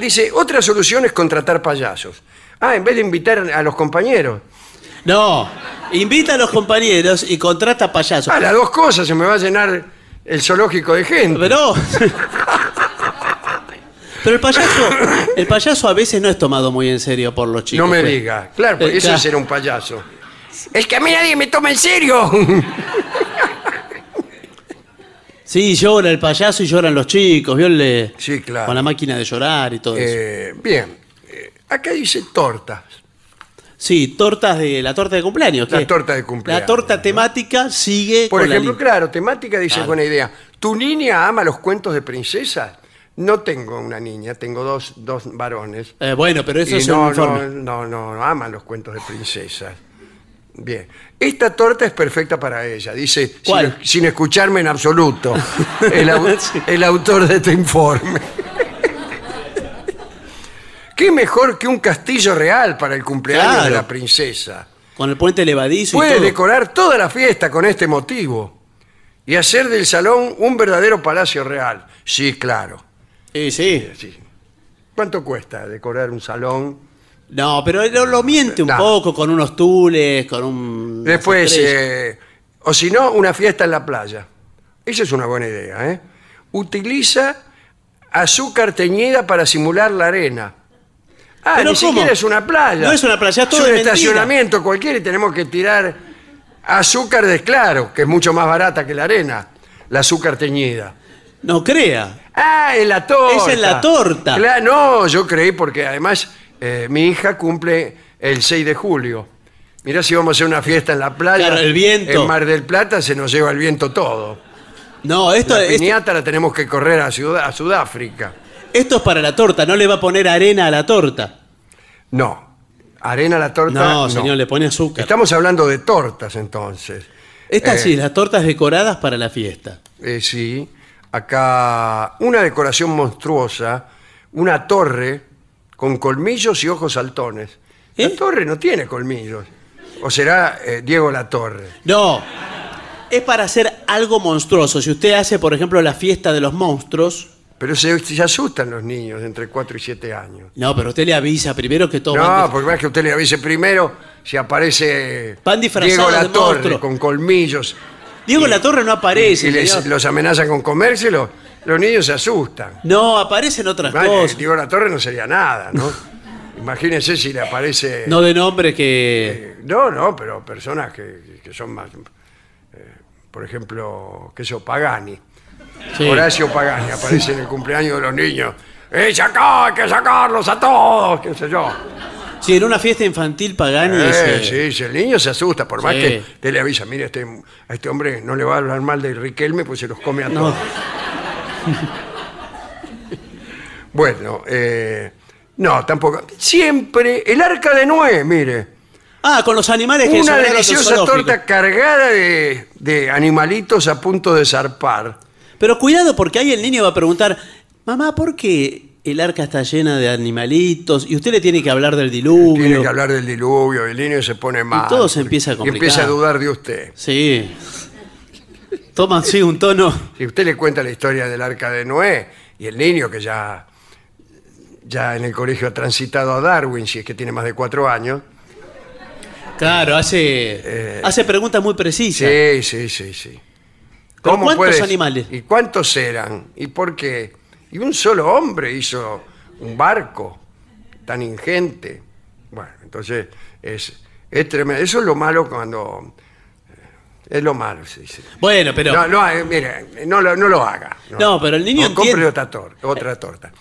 Dice, otra solución es contratar payasos. Ah, en vez de invitar a los compañeros. No, invita a los compañeros y contrata payasos. Ah, las dos cosas, se me va a llenar el zoológico de gente. Pero. Pero el payaso, el payaso a veces no es tomado muy en serio por los chicos. no me pues. diga. Claro, porque Eh, eso claro. es ser un payaso. Es que a mí nadie me toma en serio. Sí, llora el payaso y lloran los chicos, ¿vio? El de- Sí, claro. Con la máquina de llorar y todo eso. Eh, bien, Eh, acá dice tortas. Sí, tortas de la torta de cumpleaños. La torta de cumpleaños, La torta ¿no? temática sigue Por con la ejemplo, línea. claro, temática dice Claro. buena idea. ¿Tu niña ama los cuentos de princesas? No tengo una niña, tengo dos, dos varones. Eh, bueno, pero eso Y es no, un informe. no, no, no, aman los cuentos de princesas. Bien. Esta torta es perfecta para ella, dice, sin, ¿Cuál? sin escucharme en absoluto, [laughs] el, au- Sí. el autor de este informe. ¿Qué mejor que un castillo real para el cumpleaños de la princesa? Con el puente levadizo y Puedes todo. decorar toda la fiesta con este motivo y hacer del salón un verdadero palacio real. Sí, claro. Sí, sí. Sí. ¿Cuánto cuesta decorar un salón? No, pero lo, lo miente un No. poco con unos tules, con un. Después, unas estrellas. eh, o si no, una fiesta en la playa. Esa es una buena idea. ¿eh? Utiliza azúcar teñida para simular la arena. Ah, ¿Pero ni cómo? siquiera es una playa. No es una playa, es todo un de mentira. estacionamiento cualquiera y tenemos que tirar azúcar de claro, que es mucho más barata que la arena, la azúcar teñida. No crea. Ah, en la torta. Es en la torta. Cla- no, yo creí porque además eh, mi hija cumple el 6 de julio. Mirá si vamos a hacer una fiesta en la playa. Claro, el viento. En Mar del Plata se nos lleva el viento todo. No, esto, La esto, piñata la tenemos que correr a, Ciudad- a Sudáfrica. Esto es para la torta, no le va a poner arena a la torta. No. Arena a la torta. No, señor, le pone azúcar. Estamos hablando de tortas entonces. Estas Eh, sí, las tortas decoradas para la fiesta. Eh, sí, acá una decoración monstruosa, una torre con colmillos y ojos saltones. ¿Eh? La torre no tiene colmillos. O será eh, Diego La Torre. No, es para hacer algo monstruoso. Si usted hace, por ejemplo, la fiesta de los monstruos, Pero se, se asustan los niños de entre 4 y 7 años. no, pero usted le avisa primero que todo No, porque más que usted le avise primero si aparece Van disfrazados Diego La de Torre monstruo. con colmillos Diego La Torre no aparece. y les- señor. los amenazan con comérselo, los niños se asustan. No, aparecen otras Vale, cosas. Diego La Torre no sería nada, ¿no? Imagínense si le aparece... No de nombre que... Eh, No, no, pero personas que, que son más. eh, por ejemplo, que eso, Pagani. Sí. Horacio Pagani aparece en el cumpleaños de los niños. ¡Eh, acá! ¡Hay que sacarlos a todos! ¿Qué sé yo? Sí, en una fiesta infantil Pagani Eh, sí, sí, el niño se asusta, por más Sí. que te le avisa, mire, este, a este hombre no le va a hablar mal de Riquelme, pues se los come a todos. [laughs] bueno, eh, no, tampoco. Siempre, el arca de Noé, mire. Ah, con los animales que Una deliciosa torta cargada de, de animalitos a punto de zarpar. Pero cuidado porque ahí el niño va a preguntar, mamá, ¿por qué el arca está llena de animalitos? Y usted le tiene que hablar del diluvio. Tiene que hablar del diluvio, el niño se pone mal. todo se empieza a Y complicar. empieza a dudar de usted. Sí. Toma así un tono. Si usted le cuenta la historia del arca de Noé y el niño que ya, ya en el colegio ha transitado a Darwin, si es que tiene más de cuatro años. Claro, hace, hace preguntas muy precisas. Eh. Sí, sí, sí, sí. ¿Pero cuántos animales? ¿Y cuántos eran? ¿Y por qué? Y un solo hombre hizo un barco tan ingente. Bueno, entonces es, es tremendo. Eso es lo malo cuando... Es lo malo, sí, sí. Bueno, pero... No, no, eh, mire, no, lo- no lo haga. No, pero el niño No, compre otra torta, otra torta.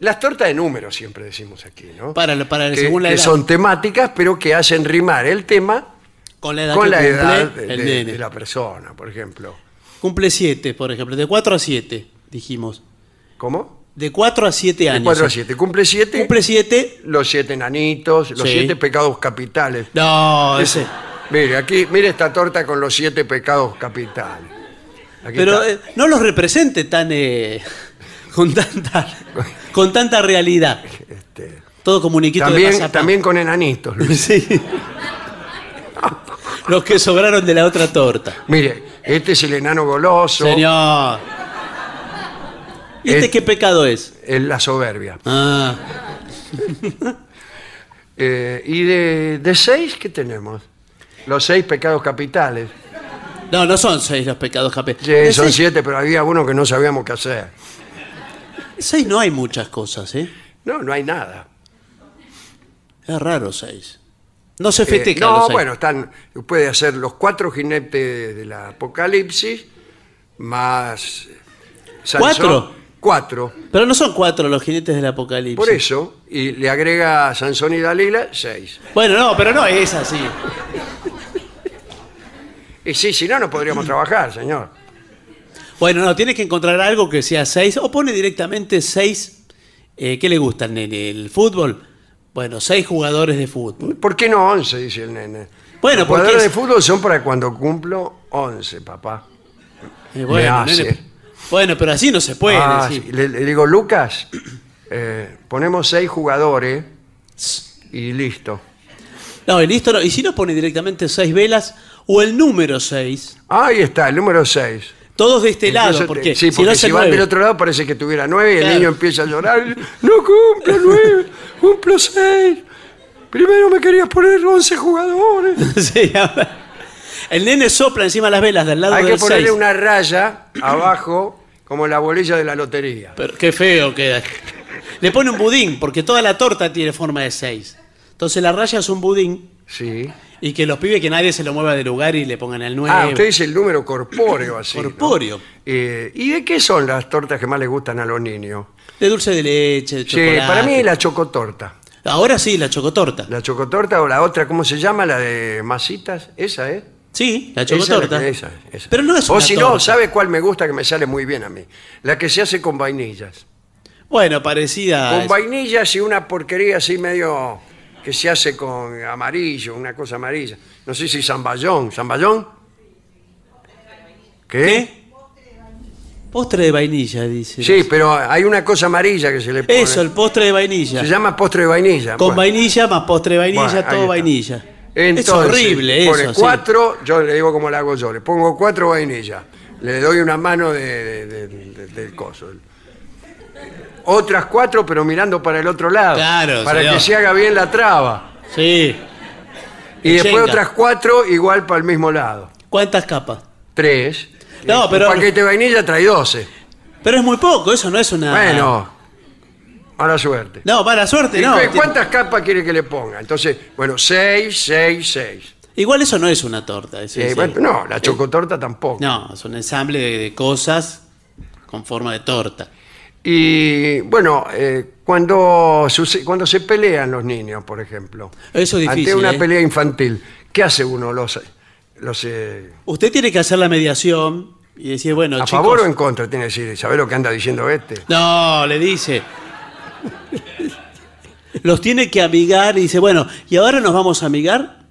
Las tortas de números siempre decimos aquí, ¿no? Para, para que, según la que edad. son temáticas, pero que hacen rimar el tema con la edad con que la cumple edad de, el de- nene. de la persona, por ejemplo. Cumple 7, por ejemplo. De 4 a 7, dijimos. ¿Cómo? De 4 a 7 De años. 4 a 7. Cumple 7. Cumple 7. Los siete enanitos, los Sí. siete pecados capitales. No, ese. Mire, aquí, mire esta torta con los siete pecados capitales. Aquí Pero está. eh, no los represente tan. eh, [laughs] con tanta. con tanta realidad. Este, Todo comuniquito de también, mazapán. también con enanitos. Luis. [laughs] Sí. Los que sobraron de la otra torta. Mire, este es el enano goloso. Señor. ¿Y este qué pecado es? Es la soberbia. Ah, [laughs] Eh, ¿Y de, de seis qué tenemos? Los seis pecados capitales. no, no son seis los pecados capitales. Sí, De son seis, siete, pero había uno que no sabíamos qué hacer. seis no hay muchas cosas, ¿eh? No, no hay nada. Es raro seis. No se Eh, festeja no, bueno, están, puede hacer los cuatro jinetes del Apocalipsis más Sansón. ¿Cuatro? Cuatro. Pero no son cuatro los jinetes del apocalipsis. Por eso, y le agrega Sansón y Dalila, seis. Bueno, no, pero no es así. Y sí, si no, no podríamos trabajar, señor. Bueno, no, tiene que encontrar algo que sea seis. O pone directamente seis. eh, ¿Qué le gusta al nene? ¿El fútbol? Bueno, seis jugadores de fútbol. ¿Por qué no once? Dice el nene. Bueno, Los porque jugadores de es- fútbol son para cuando cumplo once, papá. Eh, bueno, hace. nene, bueno, pero así no se puede Ah, sí. le, le digo, Lucas, eh, ponemos seis jugadores y listo. No, y listo, no. Y si no pone directamente seis velas o el número seis, Ahí está, el número seis. todos de este lado, porque, sí, si porque no si se van mueve. del otro lado parece que tuviera nueve y el niño empieza a llorar. No cumplo nueve, [laughs] cumplo seis. Primero me querías poner once jugadores. [laughs] Sí, el nene sopla encima de las velas del lado Hay del que ponerle seis. una raya abajo, como la bolilla de la lotería. Pero qué feo queda. Le pone un budín, porque toda la torta tiene forma de seis. Entonces la raya es un budín Sí. y que los pibes que nadie se lo mueva de lugar y le pongan el 9. Ah, usted dice el número corpóreo así. ¿no? Corpóreo. Eh, ¿Y de qué son las tortas que más le gustan a los niños? De dulce de leche, de Sí, chocolate. para mí la chocotorta. Ahora sí, la chocotorta. La chocotorta o la otra, ¿cómo se llama? La de masitas, esa, ¿eh? Sí, la es chocotorta. esa, esa. Pero no es O si no. ¿sabe cuál me gusta que me sale muy bien a mí? La que se hace con vainillas. Bueno, parecida. con vainillas y una porquería así medio que se hace con amarillo, una cosa amarilla. No sé si zamballón. ¿Zamballón? ¿Qué? ¿Qué? Postre de vainilla, dice. Sí, pero hay una cosa amarilla que se le pone. Eso, el postre de vainilla. Se llama postre de vainilla. Con Bueno. vainilla más postre de vainilla, Bueno, todo vainilla. Entonces, es horrible pone eso. sí. cuatro, yo le digo como la hago yo, le pongo cuatro vainillas, le doy una mano de, de- de- de- del coso. Otras cuatro, pero mirando para el otro lado. Claro, Para señor. que se haga bien la traba. Sí. Y después otras cuatro igual para el mismo lado. ¿Cuántas capas? Tres. No, Un pero- paquete de vainilla trae doce. Pero es muy poco, eso no es una. Bueno, mala suerte. No, mala suerte, ¿Y no. cu- ¿Cuántas capas quiere que le ponga? Entonces, bueno, seis, seis, seis. Igual eso no es una torta. Eh, es- bueno, no, la chocotorta tampoco. No, es un ensamble de, de cosas con forma de torta. Y bueno, eh, cuando, cuando se pelean los niños, por ejemplo, Eso es difícil. ante una ¿eh? pelea infantil, ¿qué hace uno? ¿Los, los, eh, Usted tiene que hacer la mediación y decir, bueno, ¿A chicos. favor o en contra? Tiene que decir, ¿sabe lo que anda diciendo este? No, le dice. Los tiene que amigar y dice, bueno, ¿y ahora nos vamos a amigar?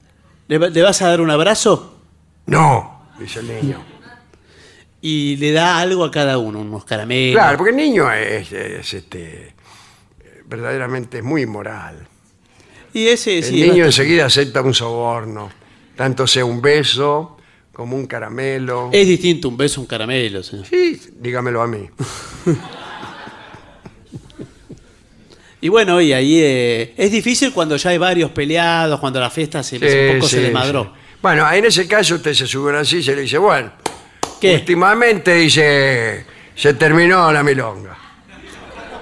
¿Le, le vas a dar un abrazo? No, dice el niño. Y le da algo a cada uno, unos caramelos. Claro, porque el niño es, es, este, verdaderamente es muy inmoral. Y ese El sí. niño bastante- enseguida acepta un soborno, tanto sea un beso como un caramelo. Es distinto un beso a un caramelo, señor. Sí, dígamelo a mí. [laughs] Y bueno, y ahí eh, es difícil cuando ya hay varios peleados, cuando la fiesta se, un poco Sí, se desmadró. Bueno, en ese caso usted se sube a la silla y le dice, bueno, ¿Qué? últimamente dice, se terminó la milonga.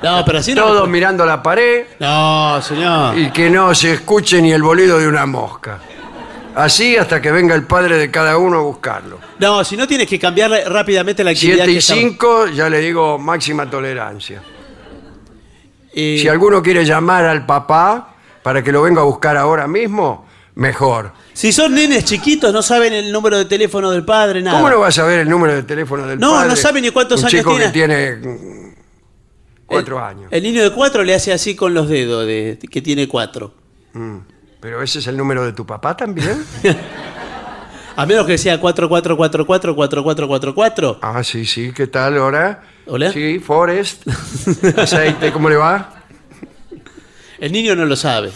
No, pero así no. Todos mirando la pared No, señor. y que no se escuche ni el bolido de una mosca. Así hasta que venga el padre de cada uno a buscarlo. No, si no tienes que cambiar rápidamente la actividad 7 y que estaba- 5, ya le digo máxima tolerancia. Eh, Si alguno quiere llamar al papá para que lo venga a buscar ahora mismo, mejor. Si son nenes chiquitos, no saben el número de teléfono del padre, nada. ¿Cómo no va a saber el número de teléfono del No, padre? no sabe ni cuántos Un años chico tiene. que tiene cuatro el, años. El niño de cuatro le hace así con los dedos, de, que tiene cuatro. Mm. ¿Pero ese es el número de tu papá también? [laughs] A menos que sea 44444444. ah, sí, sí. ¿Qué tal ahora? Hola. Sí, Forest. Aceite, ¿cómo le va? El niño no lo sabe.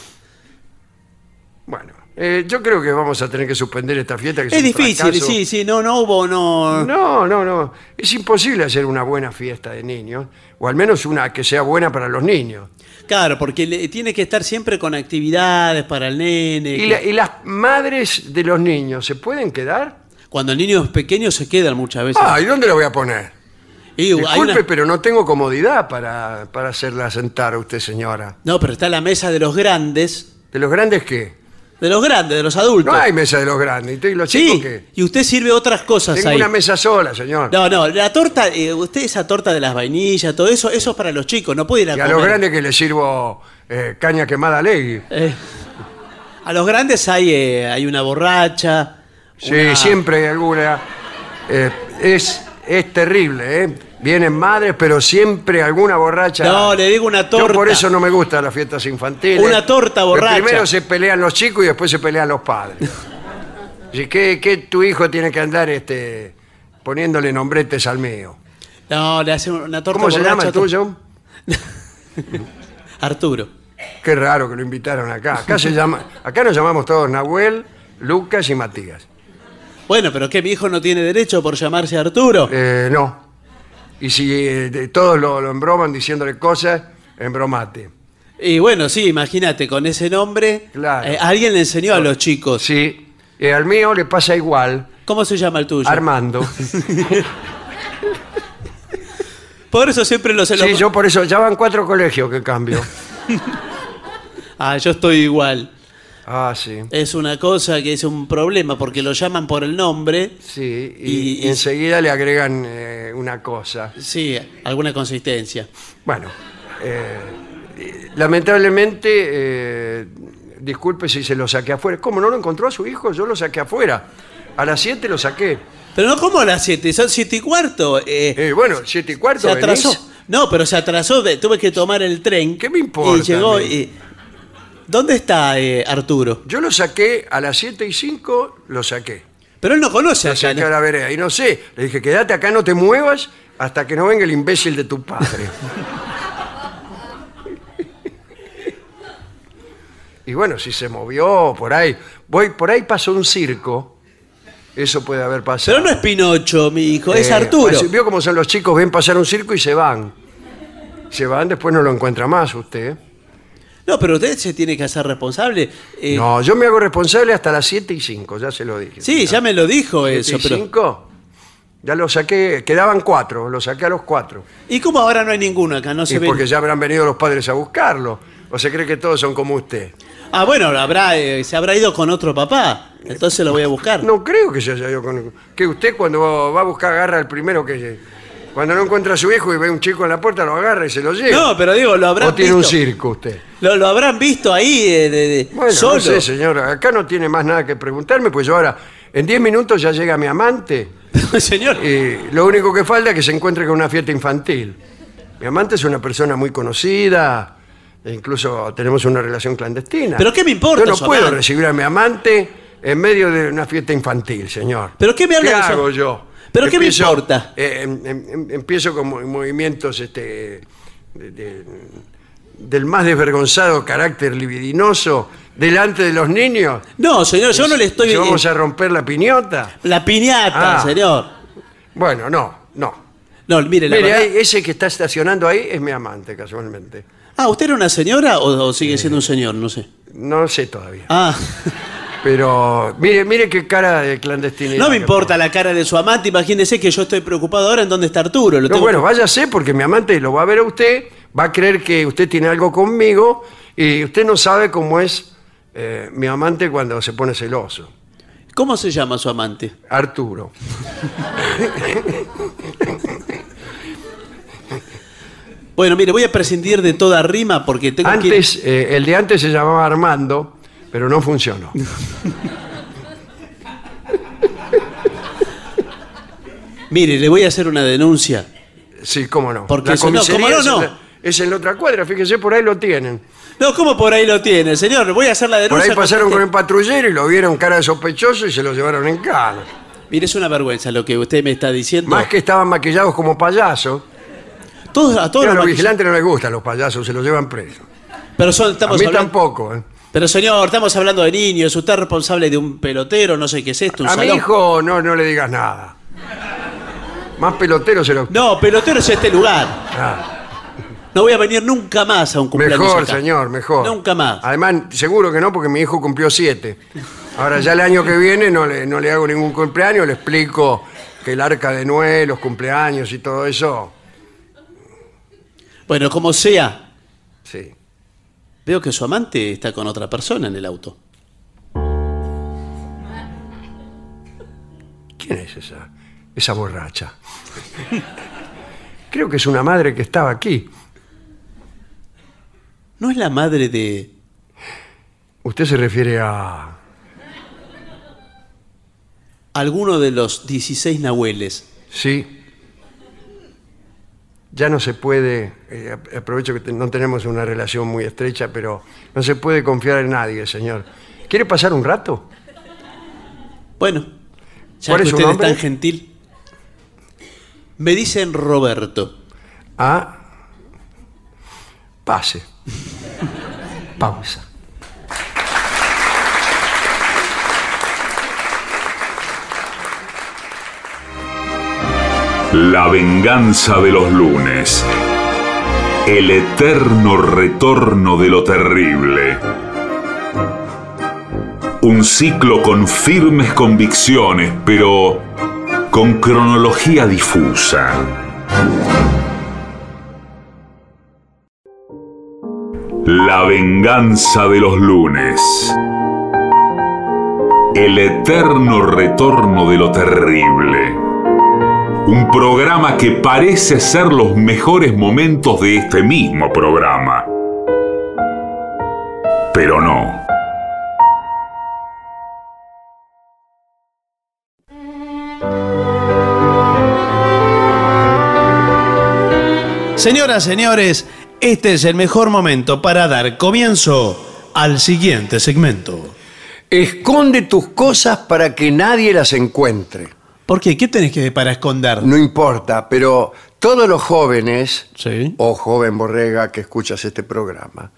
Bueno, eh, yo creo que vamos a tener que suspender esta fiesta. Que es, Es difícil, fracaso. sí, sí, no, no hubo, no. No, no, no. Es imposible hacer una buena fiesta de niños, o al menos una que sea buena para los niños. Claro, porque le- tiene que estar siempre con actividades para el nene. ¿Y, que- la- y las madres de los niños se pueden quedar? Cuando el niño es pequeño se quedan muchas veces. Ah, ¿y dónde la voy a poner? Y Disculpe, una- pero no tengo comodidad para, para hacerla sentar a usted, señora. No, pero está la mesa de los grandes. ¿De los grandes qué? De los grandes, de los adultos. No hay mesa de los grandes. ¿Y los chicos qué? y usted sirve otras cosas Tengo ahí. una mesa sola, señor. No, no, la torta, eh, usted esa torta de las vainillas, todo eso, eso es para los chicos, no puede ir a y a comer. los grandes que les sirvo eh, caña quemada legui. Eh, a los grandes hay, eh, hay una borracha. Sí, una- siempre hay alguna. Eh, es, es terrible, ¿eh? Vienen madres, pero siempre alguna borracha. No, le digo una Yo torta. por eso no me gustan las fiestas infantiles. Una torta Porque borracha. Primero se pelean los chicos y después se pelean los padres. [laughs] Así que, que tu hijo tiene que andar este, poniéndole nombretes al mío. No, le hace una torta ¿Cómo se llama borracha el tuyo? [laughs] Arturo. Qué raro que lo invitaron acá. Acá se [laughs] llama, acá nos llamamos todos Nahuel, Lucas y Matías. Bueno, pero que mi hijo no tiene derecho por llamarse Arturo. Eh, no. Y si eh, de- todos lo, lo embroman diciéndole cosas, embromate. Y bueno, sí, imagínate, con ese nombre, Claro. eh, alguien le enseñó a los chicos. Sí. Y al mío le pasa igual. ¿Cómo se llama el tuyo? Armando. [laughs] Por eso siempre los... Sí, yo por eso, ya van cuatro colegios que cambio. [laughs] Ah, yo estoy igual. Ah, sí. Es una cosa que es un problema porque lo llaman por el nombre. Sí, y, Y- y- enseguida le agregan eh, una cosa. Sí, alguna consistencia. Bueno, eh, lamentablemente, eh, disculpe si se lo saqué afuera. ¿Cómo no lo encontró a su hijo? Yo lo saqué afuera. A las 7 lo saqué. Pero no como a las 7, son 7 y cuarto. bueno, 7 y cuarto. se atrasó. venís. No, pero se atrasó, ve- tuve que tomar el tren. ¿Qué me importa, Y llegó y... ¿Dónde está eh, Arturo? Yo lo saqué a las 7 y 5, lo saqué. Pero él no conoce Lo acá. saqué ¿no? a la vereda. Y no sé, le dije, quédate acá, no te muevas hasta que no venga el imbécil de tu padre. [laughs] y bueno, si se movió por ahí, voy, por ahí pasó un circo. Eso puede haber pasado. Pero no es Pinocho, mi hijo, es Eh, Arturo. Vio cómo son los chicos, ven pasar un circo y se van. Se van, después no lo encuentra más usted. No, pero usted se tiene que hacer responsable. eh, No, yo me hago responsable hasta las 7 y 5, ya se lo dije. sí, ya me lo dijo 7 eso, y pero... 5, ya lo saqué, quedaban cuatro, lo saqué a los cuatro. ¿Y cómo ahora no hay ninguno acá? No Y se ve. porque ya habrán venido los padres a buscarlo. ¿O se cree que todos son como usted? Ah, bueno, habrá, eh, se habrá ido con otro papá. Entonces lo voy a buscar. No creo que se haya ido con... Que usted cuando va a buscar agarra al primero que... Cuando no encuentra a su hijo y ve un chico en la puerta, lo agarra y se lo lleva. No, pero digo, lo habrán ¿O tiene visto. un circo usted? Lo, lo habrán visto ahí de, de- Bueno, solo. no sé, señora. Acá no tiene más nada que preguntarme, pues yo ahora, en 10 minutos ya llega mi amante. [laughs] Señor. Y lo único que falta es que se encuentre con una fiesta infantil. Mi amante es una persona muy conocida, e incluso tenemos una relación clandestina. ¿Pero qué me importa Yo no su puedo amante? recibir a mi amante en medio de una fiesta infantil, señor. ¿Pero qué me habla de su- hago yo? ¿Pero qué me importa? eh, em- em- em- empiezo con mo- movimientos este, de- de- del más desvergonzado carácter libidinoso delante de los niños. No, señor, yo no le estoy. Eh, vamos a romper la piñota. La piñata, Ah. señor. Bueno, no, no. No, mire, la Mire, verdad- ahí, ese que está estacionando ahí es mi amante, casualmente. Ah, ¿usted era una señora o, o sigue siendo un señor? No sé. No sé todavía. Ah, [laughs] Pero mire, mire qué cara de clandestinidad. no me que importa la cara de su amante. Imagínese que yo estoy preocupado ahora en dónde está Arturo. Lo No, tengo- bueno, váyase porque mi amante lo va a ver a usted, va a creer que usted tiene algo conmigo y usted no sabe cómo es eh, mi amante cuando se pone celoso. ¿Cómo se llama su amante? Arturo. Bueno, mire, voy a prescindir de toda rima porque tengo que... Antes, eh, el de antes se llamaba Armando, pero no funcionó. Mire, le voy a hacer una denuncia. Sí, cómo no. Porque la eso no, comisaría cómo no, es en no. la- Es en la otra cuadra, fíjese, por ahí lo tienen. No, ¿cómo por ahí lo tiene, señor? Voy a hacer la Por denuncia. ahí pasaron contra con el usted. patrullero y lo vieron cara de sospechoso y se lo llevaron en cana. Mire, es una vergüenza lo que usted me está diciendo. Más que estaban maquillados como payasos. Todos, a todos los los maquill- vigilantes no les gustan los payasos, se los llevan presos. Pero son, A estamos mí hablando... tampoco. ¿eh? Pero señor, estamos hablando de niños. Usted es responsable de un pelotero, no sé qué es esto, un A mi hijo no, no le digas nada. Más pelotero se lo... No, pelotero es este lugar. Ah, No voy a venir nunca más a un cumpleaños mejor, acá. señor, mejor. Nunca más. Además, seguro que no, porque mi hijo cumplió siete. Ahora ya el año que viene no le, no le hago ningún cumpleaños, le explico que el arca de Noé, los cumpleaños y todo eso. Bueno, como sea. Veo que su amante está con otra persona en el auto. ¿Quién es esa, esa borracha? Creo que es una madre que estaba aquí. ¿No es la madre de... Usted se refiere a... alguno de los 16 nahueles? Sí. Ya no se puede, eh, ap- aprovecho que no tenemos una relación muy estrecha, pero no se puede confiar en nadie, señor. ¿Quiere pasar un rato? Bueno, ya ¿Cuál que es su usted es tan gentil. Me dicen Roberto. Ah, pase. Pausa. La venganza de los lunes. El eterno retorno de lo terrible. Un ciclo con firmes convicciones, pero con cronología difusa. La venganza de los lunes. El eterno retorno de lo terrible. Un programa que parece ser los mejores momentos de este mismo programa. pero no. Señoras, señores, este es el mejor momento para dar comienzo al siguiente segmento. Esconde tus cosas para que nadie las encuentre. ¿Por qué? ¿Qué tenés que para esconder? No importa, pero todos los jóvenes, Sí. o joven borrega que escuchas este programa,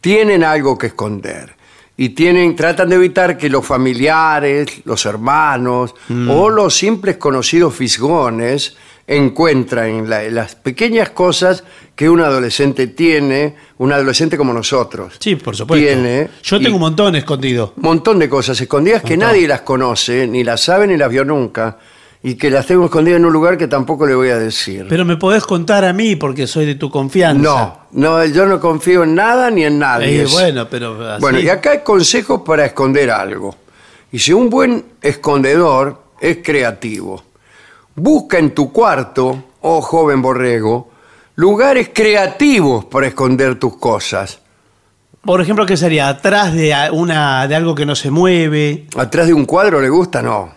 tienen algo que esconder. Y tienen, tratan de evitar que los familiares, los hermanos Mm. o los simples conocidos fisgones encuentran la- las pequeñas cosas que un adolescente tiene, un adolescente como nosotros. Sí, por supuesto. Tiene. Yo tengo un montón escondido. un montón de cosas escondidas que nadie las conoce, ni las sabe ni las vio nunca, y que las tengo escondidas en un lugar que tampoco le voy a decir. Pero me podés contar a mí porque soy de tu confianza. no, no, yo no confío en nada ni en nadie. Eh, bueno, pero así- Bueno, y acá hay consejos para esconder algo. Y si un buen escondedor es creativo, busca en tu cuarto, oh joven borrego, lugares creativos para esconder tus cosas. Por ejemplo, ¿qué sería? Atrás de, una, de algo que no se mueve. ¿Atrás de un cuadro le gusta? No.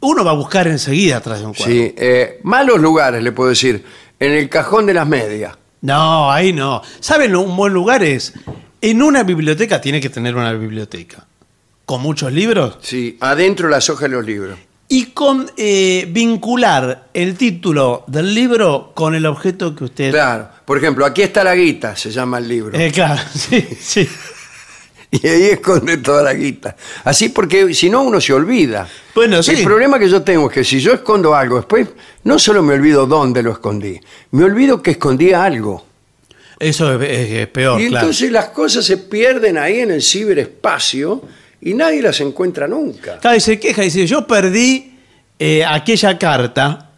Uno va a buscar enseguida atrás de un cuadro. Sí, eh, malos lugares, le puedo decir. En el cajón de las medias. No, ahí no. ¿Saben un buen lugar es? En una biblioteca tiene que tener una biblioteca. Con muchos libros. Sí, adentro las hojas de los libros. Y con eh, vincular el título del libro con el objeto que usted. Claro. Por ejemplo, aquí está la guita, se llama el libro. Eh, claro, [laughs] sí, sí. [laughs] Y ahí esconde toda la guita. Así porque si no uno se olvida. Bueno, sí. El problema que yo tengo es que si yo escondo algo, después no solo me olvido dónde lo escondí, me olvido que escondía algo. Eso es, es- es peor, y claro. entonces las cosas se pierden ahí en el ciberespacio y nadie las encuentra nunca. Claro, y se queja y dice, yo perdí eh, aquella carta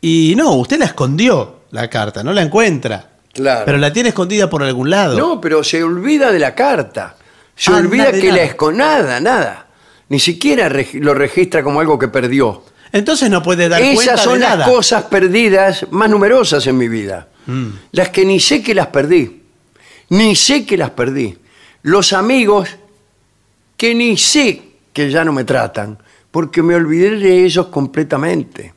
y no, usted la escondió, la carta, no la encuentra. Claro. Pero la tiene escondida por algún lado. No, pero se olvida de la carta. Se Ah, olvida que nada. la esconde. Nada, nada. Ni siquiera reg- lo registra como algo que perdió. Entonces no puede dar cuenta Esas son de las nada. Mm. cosas perdidas más numerosas en mi vida. Las que ni sé que las perdí. Ni sé que las perdí. Los amigos que ni sé que ya no me tratan. Porque me olvidé de ellos completamente.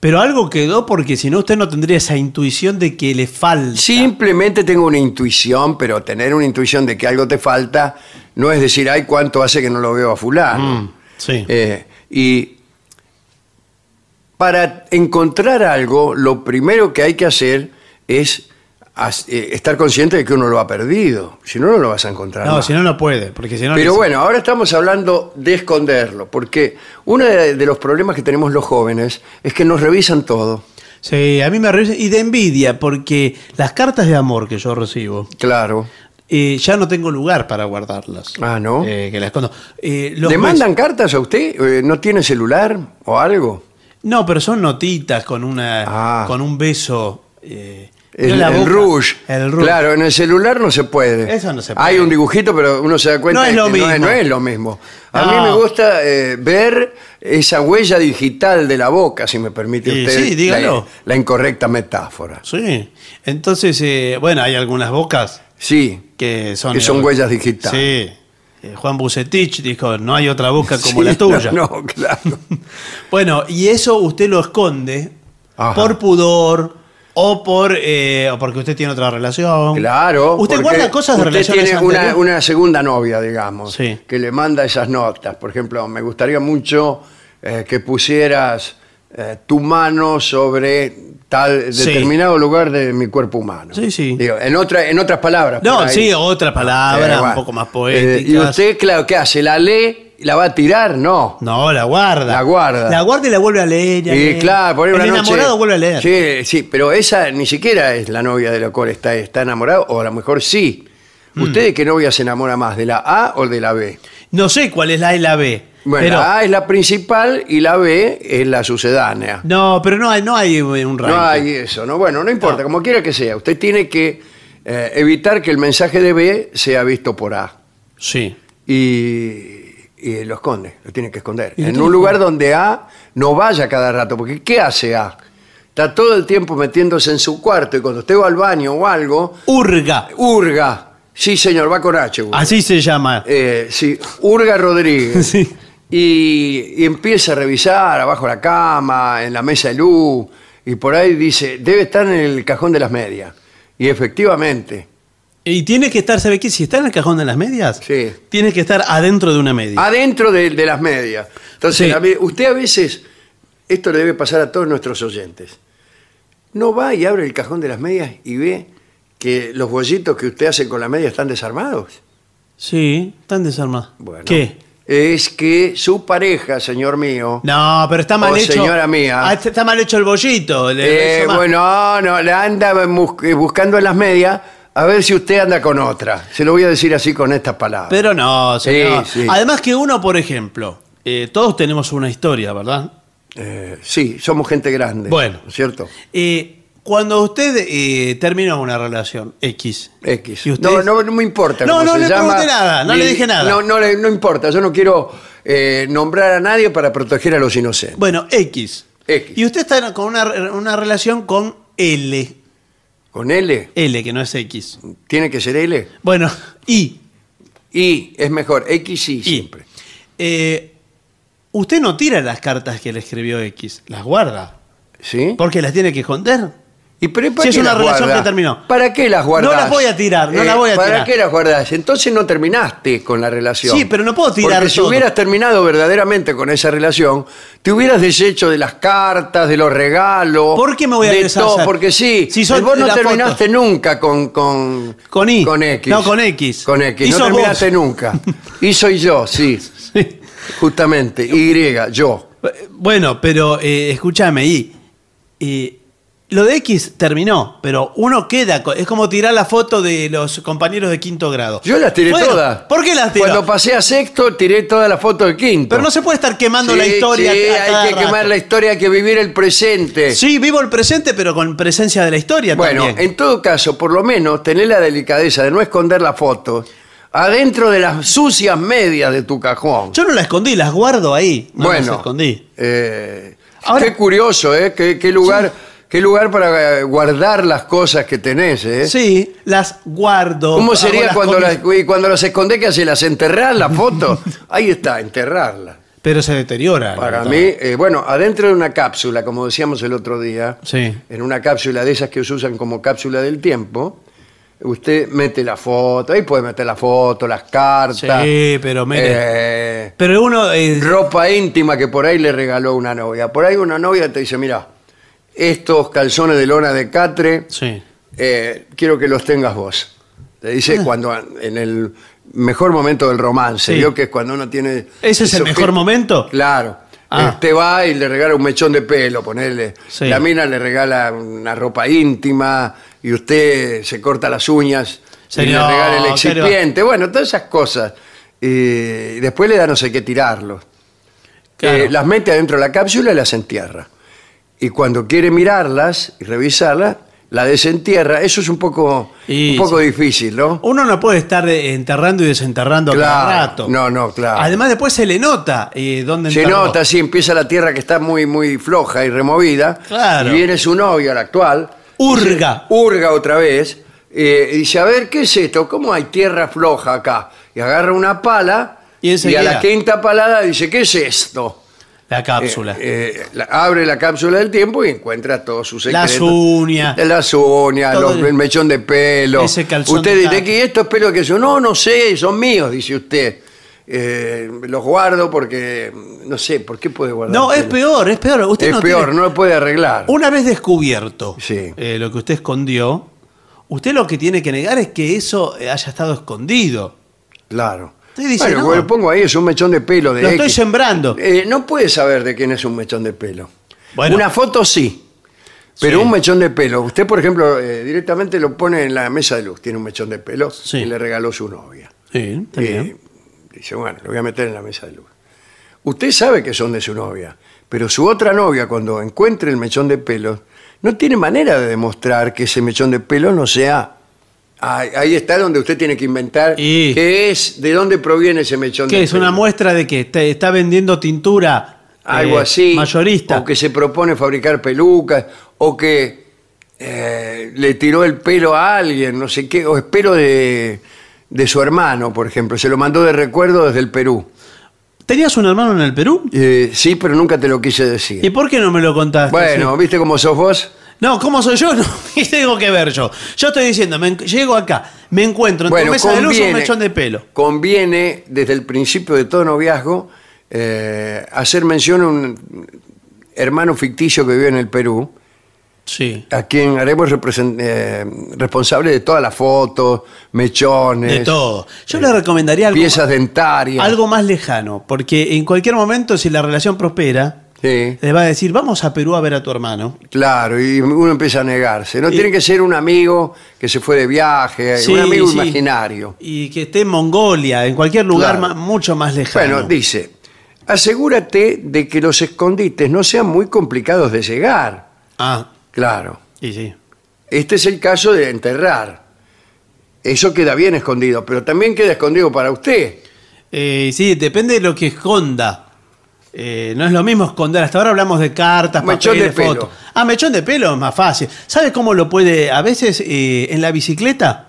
Pero algo quedó porque si no usted no tendría esa intuición de que le falta. Simplemente tengo una intuición, pero tener una intuición de que algo te falta no es decir, ay, cuánto hace que no lo veo a fulano. Mm, sí. Eh, y para encontrar algo, lo primero que hay que hacer es estar consciente de que uno lo ha perdido. Si no, no lo vas a encontrar. no, más. si no, no puede. Porque si no, Pero bueno, ahora estamos hablando de esconderlo, porque uno de, los problemas que tenemos los jóvenes es que nos revisan todo. Sí, a mí me revisa. Y de envidia, porque las cartas de amor que yo recibo, Claro. eh, ya no tengo lugar para guardarlas. Ah, ¿no? Eh, que las escondo. Eh, los ¿Le mes- mandan cartas a usted? Eh, ¿No tiene celular o algo? No, pero son notitas con una Ah. con un beso. eh, El, la rouge. El rouge. Claro, en el celular no se puede. Eso no se puede. Hay un dibujito, pero uno se da cuenta No es lo que no es, mismo. no es lo mismo. A No. mí me gusta eh, ver esa huella digital de la boca, si me permite Sí, usted sí, dígalo. la, la incorrecta metáfora. Sí. Entonces, eh, bueno, hay algunas bocas Sí, que son. que son huellas digitales. Sí. Eh, Juan Bucetich dijo: no hay otra boca como la [laughs] tuya. No, no, claro. [laughs] Bueno, y eso usted lo esconde Ajá. por pudor o por eh, o porque usted tiene otra relación. Claro. Usted guarda cosas de usted relaciones tiene una, una segunda novia, digamos, Sí. que le manda esas notas. Por ejemplo, me gustaría mucho eh, que pusieras eh, tu mano sobre tal Sí. determinado lugar de mi cuerpo humano. Sí, sí. Digo, en, otra, en otras palabras. No, sí, otra palabra, Eh, bueno. un poco más Eh, poética. y usted, claro, ¿qué hace? ¿La lee la va a tirar? No. No, la guarda. La guarda. La guarda y la vuelve a leer. y leer. claro, por ahí El una noche- enamorado vuelve a leer. Sí, sí, pero esa ni siquiera es la novia de la cual está, está enamorado, o a lo mejor sí. Mm. ¿Usted de qué novia se enamora más? ¿De la A o de la B? No sé cuál es la A y la B. Bueno, pero, la A es la principal y la B es la sucedánea. No, pero no hay, no hay un ranking. No hay eso, ¿no? Bueno, no importa, como quiera que sea. Usted tiene que eh, evitar que el mensaje de B sea visto por A. Sí. Y, y lo esconde, lo tiene que esconder. ¿Y lo En un lugar donde A no vaya cada rato, porque ¿qué hace A? Está todo el tiempo metiéndose en su cuarto y cuando usted va al baño o algo, Urga. hurga. Sí, señor, va con H. Urga. Así se llama. Eh, sí, Urga Rodríguez. [laughs] Sí. Y, y empieza a revisar abajo la cama, en la mesa de luz, y por ahí dice, debe estar en el cajón de las medias. Y efectivamente, Y tiene que estar, ¿sabe qué? Si está en el cajón de las medias, Sí. tiene que estar adentro de una media. adentro de, de las medias. Entonces, Sí. a usted a veces, esto le debe pasar a todos nuestros oyentes, no va y abre el cajón de las medias y ve que los bollitos que usted hace con la media están desarmados. Sí, están desarmados. Bueno, ¿Qué? Es que su pareja, señor mío, No, pero está mal hecho. señora mía. Ah, está mal hecho el bollito. le- Eh, bueno, no, le anda bus- buscando en las medias a ver si usted anda con otra. Se lo voy a decir así con estas palabras. Pero no, señor. Sí, sí. Además que uno, por ejemplo, eh, todos tenemos una historia, ¿verdad? Eh, sí, somos gente grande. Bueno. ¿no es ¿Cierto? Eh, cuando usted termina una relación X. X. ¿Y usted? No, no, no me importa. No, no le llama, pregunté nada, no ni- le dije nada. No, no, le- no importa. Yo no quiero nombrar a nadie para proteger a los inocentes. Bueno, X. X. Y usted está con una, una relación con L. Con L, L, que no es X. tiene que ser L. Bueno, Y. Y es mejor, X y siempre. Eh, usted no tira las cartas que le escribió X, las guarda. ¿Sí? Porque las tiene que esconder. ¿Y pero para Si es una las relación que terminó. ¿Para qué las guardas? No las voy a tirar, no las voy a ¿Para tirar. qué las guardás? Entonces no terminaste con la relación. Sí, pero no puedo tirar Porque si todo. hubieras terminado verdaderamente con esa relación, te hubieras deshecho de las cartas, de los regalos. ¿Por qué me voy a de deshacer? todo, porque sí. Si son vos no terminaste nunca con, con. Con I. Con X. No, con X. Con X. No terminaste vos. nunca. [laughs] Y soy yo, sí. Sí. Justamente. Y, yo. Bueno, pero eh, escúchame, y, y lo de X terminó, pero uno queda, es como tirar la foto de los compañeros de quinto grado. Yo las tiré Bueno, todas. ¿Por qué las tiró? Cuando pasé a sexto, tiré toda la foto de quinto. Pero no se puede estar quemando Sí, la historia. Sí, a cada hay que rato. quemar la historia, hay que vivir el presente. Sí, vivo el presente, pero con presencia de la historia bueno, también. en todo caso, por lo menos, tener la delicadeza de no esconder la foto adentro de las sucias medias de tu cajón. Yo no la escondí, las guardo ahí. No bueno, las escondí. eh, Ahora- qué curioso, ¿eh? Qué, qué lugar, qué lugar para eh, guardar las cosas que tenés, ¿eh? Sí, las guardo. ¿Cómo sería las cuando las, y cuando las escondés? que haces? ¿Las enterrás la foto? [laughs] Ahí está, enterrarla. Pero se deteriora. Para mí, eh, bueno, adentro de una cápsula, como decíamos el otro día, Sí. en una cápsula de esas que se usan como cápsula del tiempo, usted mete la foto, ahí puede meter la foto, las cartas. Sí, pero mire. eh, Pero uno. eh, ropa íntima que por ahí le regaló una novia. Por ahí una novia te dice, mira, estos calzones de lona de catre, sí. eh, quiero que los tengas vos. Te dice cuando en el mejor momento del romance, Ah. Sí. vio que es cuando uno tiene... ¿Ese es el mejor momento? Claro. Ah. Usted va y le regala un mechón de pelo, ponerle. Sí. La mina le regala una ropa íntima y usted se corta las uñas y Señor, le regala el ¿qué le va- excipiente. Bueno, todas esas cosas. Y después le da no sé qué tirarlos. Claro. Eh, las mete adentro de la cápsula y las entierra. Y cuando quiere mirarlas y revisarlas, la desentierra. Eso es un poco, Y un poco sí. difícil, ¿no? Uno no puede estar eh, enterrando y desenterrando a cada Claro. rato. No, no, claro. Además, después se le nota eh, dónde Se enterró. nota, sí, empieza la tierra que está muy, muy floja y removida. Claro. Y viene su novia, la actual. Hurga. dice- Hurga otra vez. eh, y dice, a ver, ¿qué es esto? ¿Cómo hay tierra floja acá? Y agarra una pala Y y, a la quinta palada dice, ¿qué es esto? La cápsula. Eh, eh, la- abre la cápsula del tiempo y encuentra todos sus Las secretos. uñas. Las uñas, Todo los- el- el mechón de pelo. Ese calzón Usted de dice que esto es pelo que yo. No, no sé, son míos, dice usted. Eh, los guardo porque, no sé, ¿por qué puede guardar? no, es pelo? peor, es peor. Usted Es no peor, tiene- no lo puede arreglar. Una vez descubierto Sí. eh, lo que usted escondió, usted lo que tiene que negar es que eso eh, haya estado escondido. Claro. Dice, bueno, no. pues lo pongo ahí, es un mechón de pelo de Lo estoy sembrando. Eh, no puede saber de quién es un mechón de pelo. Bueno. Una foto sí. Pero Sí. un mechón de pelo. Usted, por ejemplo, eh, directamente lo pone en la mesa de luz. Tiene un mechón de pelo Sí. y le regaló su novia. Sí, está Y bien. dice, bueno, lo voy a meter en la mesa de luz. Usted sabe que son de su novia, pero su otra novia, cuando encuentre el mechón de pelo, no tiene manera de demostrar que ese mechón de pelo no sea. Ahí, ahí está donde usted tiene que inventar Y- qué es, de dónde proviene ese mechón de ¿Qué es pelo. una muestra de que te- está vendiendo tintura Algo eh, así. mayorista? O que se propone fabricar pelucas, o que eh, le tiró el pelo a alguien, no sé qué, o es pelo de, de su hermano, por ejemplo. Se lo mandó de recuerdo desde el Perú. ¿Tenías un hermano en el Perú? Eh, sí, pero nunca te lo quise ¿Y decir. por qué no me lo contaste? Bueno. ¿viste cómo sos vos? No, ¿cómo soy yo? [laughs] No, ¿Qué tengo que ver yo? Yo estoy diciendo, me llego acá, me encuentro en tu mesa de luz un mechón de pelo. conviene, desde el principio de todo noviazgo, eh, hacer mención a un hermano ficticio que vive en el Perú, Sí. a quien haremos represen- eh, responsable de todas las fotos, mechones, De todo. Yo le recomendaría algo, piezas dentarias. algo más lejano, porque en cualquier momento, si la relación prospera, Sí, le va a decir, vamos a Perú a ver a tu hermano. claro, y uno empieza a negarse. No Y- tiene que ser un amigo que se fue de viaje, Sí, un amigo sí. imaginario. Y que esté en Mongolia, en cualquier lugar Claro. ma- mucho más lejano. Bueno, dice, asegúrate de que los escondites no sean muy complicados de llegar. Ah, Claro. y sí. Este es el caso de enterrar. Eso queda bien escondido, pero también queda escondido para usted. Eh, sí, depende de lo que esconda. Eh, no es lo mismo esconder. Hasta ahora hablamos de cartas, Mechón papeles, de pelo. fotos. Ah, mechón de pelo es más fácil. ¿Sabe cómo lo puede? A veces eh, en la bicicleta,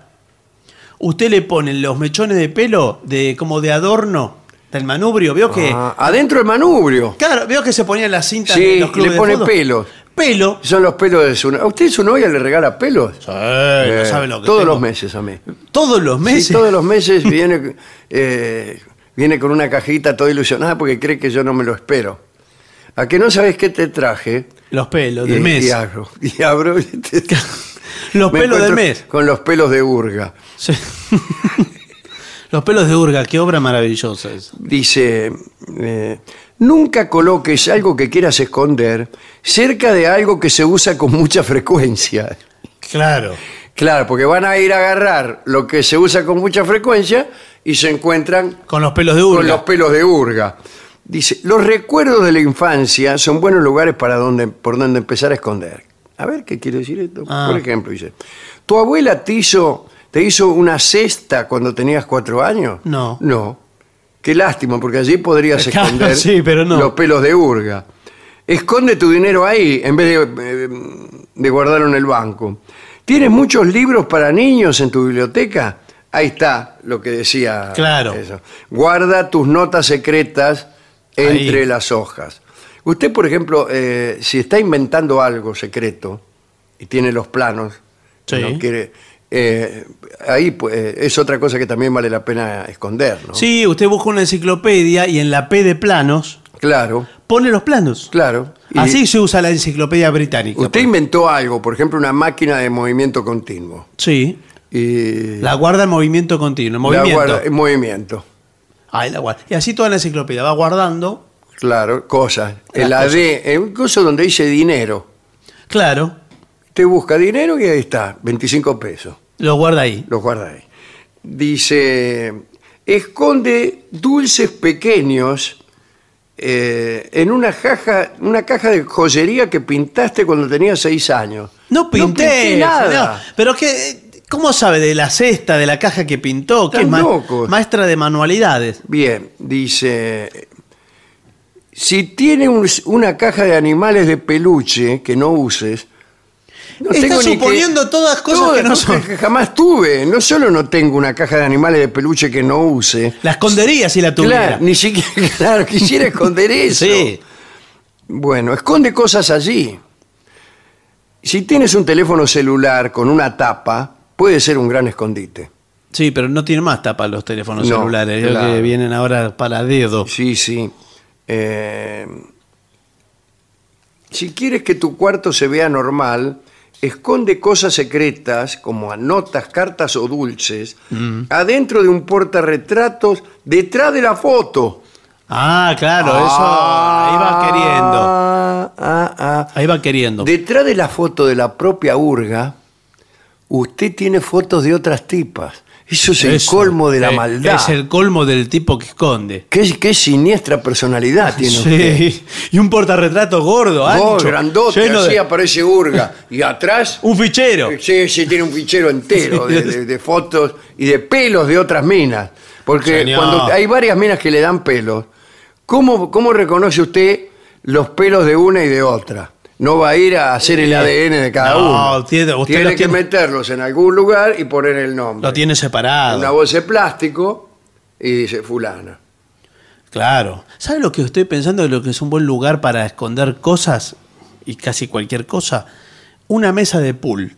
usted le pone los mechones de pelo de como de adorno del manubrio. Veo que. Ah, adentro el manubrio. Claro, veo que se cintas Sí, de los clubes le de pone fútbol. pelos. Pelo. Son los pelos de su... ¿A usted su novia le regala pelos? Sí, no sabe lo que todos tengo. los meses a mí. Todos los meses. Sí, todos los meses [laughs] viene, eh, viene con una cajita toda ilusionada porque cree que yo no me lo espero. ¿A que no sabes qué te traje? Los pelos Y, del mes. y abro, y abro y te- [laughs] Los me pelos del mes. Con los pelos de Urga. Sí. [laughs] los pelos de Urga, qué obra maravillosa es. Dice, eh, nunca coloques algo que quieras esconder cerca de algo que se usa con mucha frecuencia. Claro. Claro, porque van a ir a agarrar lo que se usa con mucha frecuencia y se encuentran Con los pelos de Urga. con los pelos de urga. Dice, los recuerdos de la infancia son buenos lugares para donde, por donde empezar a esconder. A ver, ¿qué quiere decir esto? Ah. Por ejemplo, dice, ¿tu abuela te hizo, te hizo una cesta cuando tenías cuatro años? No. No. Qué lástima, porque allí podrías [laughs] Claro, esconder sí, pero no. los pelos de urga. Esconde tu dinero ahí en vez de, eh, de guardarlo en el banco. ¿Tienes muchos libros para niños en tu biblioteca? Ahí está lo que decía. Claro. eso. Guarda tus notas secretas entre Ahí. las hojas. Usted, por ejemplo, eh, si está inventando algo secreto y tiene los planos, Sí. no quiere, eh, ahí pues, es otra cosa que también vale la pena esconder, ¿no? Sí, usted busca una enciclopedia y en la P de planos Claro, pone los planos. claro. Y Así se usa la enciclopedia británica. Usted inventó algo, por ejemplo, una máquina de movimiento continuo. Sí. Y La guarda en movimiento continuo. en la Movimiento. guarda en movimiento. Ahí la guarda. Y así toda la enciclopedia va guardando. Claro, cosas. En un coso donde dice dinero. Claro. Usted busca dinero y ahí está, 25 pesos. Lo guarda ahí. Lo guarda ahí. Dice, esconde dulces pequeños eh, en una caja, una caja de joyería que pintaste cuando tenías seis años. No pinté, pinté nada. no. pero que, ¿cómo sabe de la cesta, de la caja que pintó? Que es Están ma- locos. maestra de manualidades. Bien, dice, si tiene un- una caja de animales de peluche que no uses, no Está tengo ni que- suponiendo todas cosas que no son. que [laughs] jamás tuve. No solo no tengo una caja de animales de peluche que no use. La escondería si la tuviera. Claro, ni siquiera, [laughs] claro, quisiera esconder [laughs] eso. Sí. Bueno, esconde cosas allí. Si tienes un teléfono celular con una tapa, puede ser un gran escondite. Sí, pero no tiene más tapa los teléfonos No, celulares. Creo claro. que vienen ahora para dedo. Sí, sí. Eh, si quieres que tu cuarto se vea normal, esconde cosas secretas como notas, cartas o dulces Mm. adentro de un portarretratos detrás de la foto. Ah, claro, eso. Ahí va queriendo. Ah, ah, ah. Ahí va queriendo. Detrás de la foto de la propia urga, usted tiene fotos de otras tipas. Eso es el Eso. colmo de la Eh, maldad. Es el colmo del tipo que esconde. ¿Qué, qué siniestra personalidad tiene usted. Sí. [laughs] Y un portarretrato gordo, ancho. grandote, lleno así de- aparece Urga. Y atrás, Un fichero. sí, sí, tiene un fichero entero de, de- de fotos y de pelos de otras minas. Porque Señor. cuando hay varias minas que le dan pelos, ¿cómo, ¿cómo reconoce usted los pelos de una y de otra? No va a ir a hacer el Eh, ADN de cada no, uno. tiene- usted tiene los que tiene- meterlos en algún lugar y poner el nombre. Lo tiene separado. Una bolsa de plástico y dice fulana. Claro. ¿Sabe lo que estoy pensando de lo que es un buen lugar para esconder cosas? Y casi cualquier cosa. Una mesa de pool.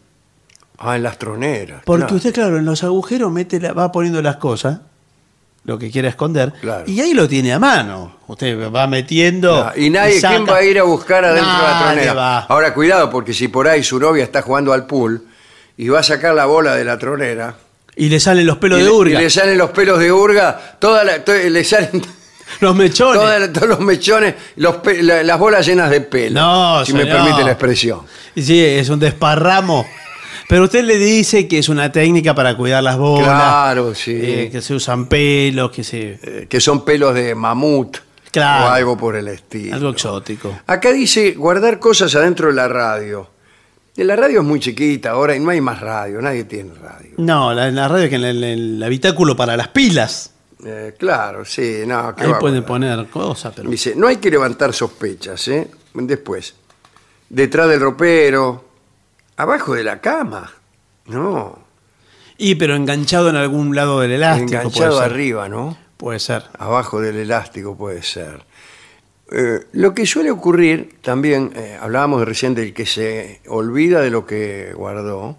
Ah, en las troneras. Porque claro. usted, claro, en los agujeros mete la- va poniendo las cosas, lo que quiera esconder, Claro. y ahí lo tiene a mano. Usted va metiendo. Y nadie, saca. ¿quién va a ir a buscar adentro de la tronera? va. Ahora, cuidado, porque si por ahí su novia está jugando al pool y va a sacar la bola de la tronera. Y le salen los pelos y de le- urga. Y le salen los pelos de urga, toda la- to- le salen [laughs] Los mechones. toda todos los mechones, los pe- la- las bolas llenas de pelo. No, si me permite la expresión. Y Sí, es un desparramo. Pero usted le dice que es una técnica para cuidar las bolas. Claro, sí. eh, que se usan pelos, que se. Eh, que son pelos de mamut Claro. o algo por el estilo. Algo exótico. Acá dice guardar cosas adentro de la radio. Y la radio es muy chiquita ahora y no hay más radio, nadie tiene radio. No, la, la radio que en el, habitáculo para las pilas. Eh, claro, sí, no, ¿qué Ahí va a pueden poner cosas, pero. Dice, no hay que levantar sospechas, ¿eh? Después, detrás del ropero, abajo de la cama. No, Y pero enganchado en algún lado del elástico. enganchado puede ser. arriba, ¿no? Puede ser. Abajo del elástico puede ser. Eh, lo que suele ocurrir, también eh, hablábamos recién del que se olvida de lo que guardó,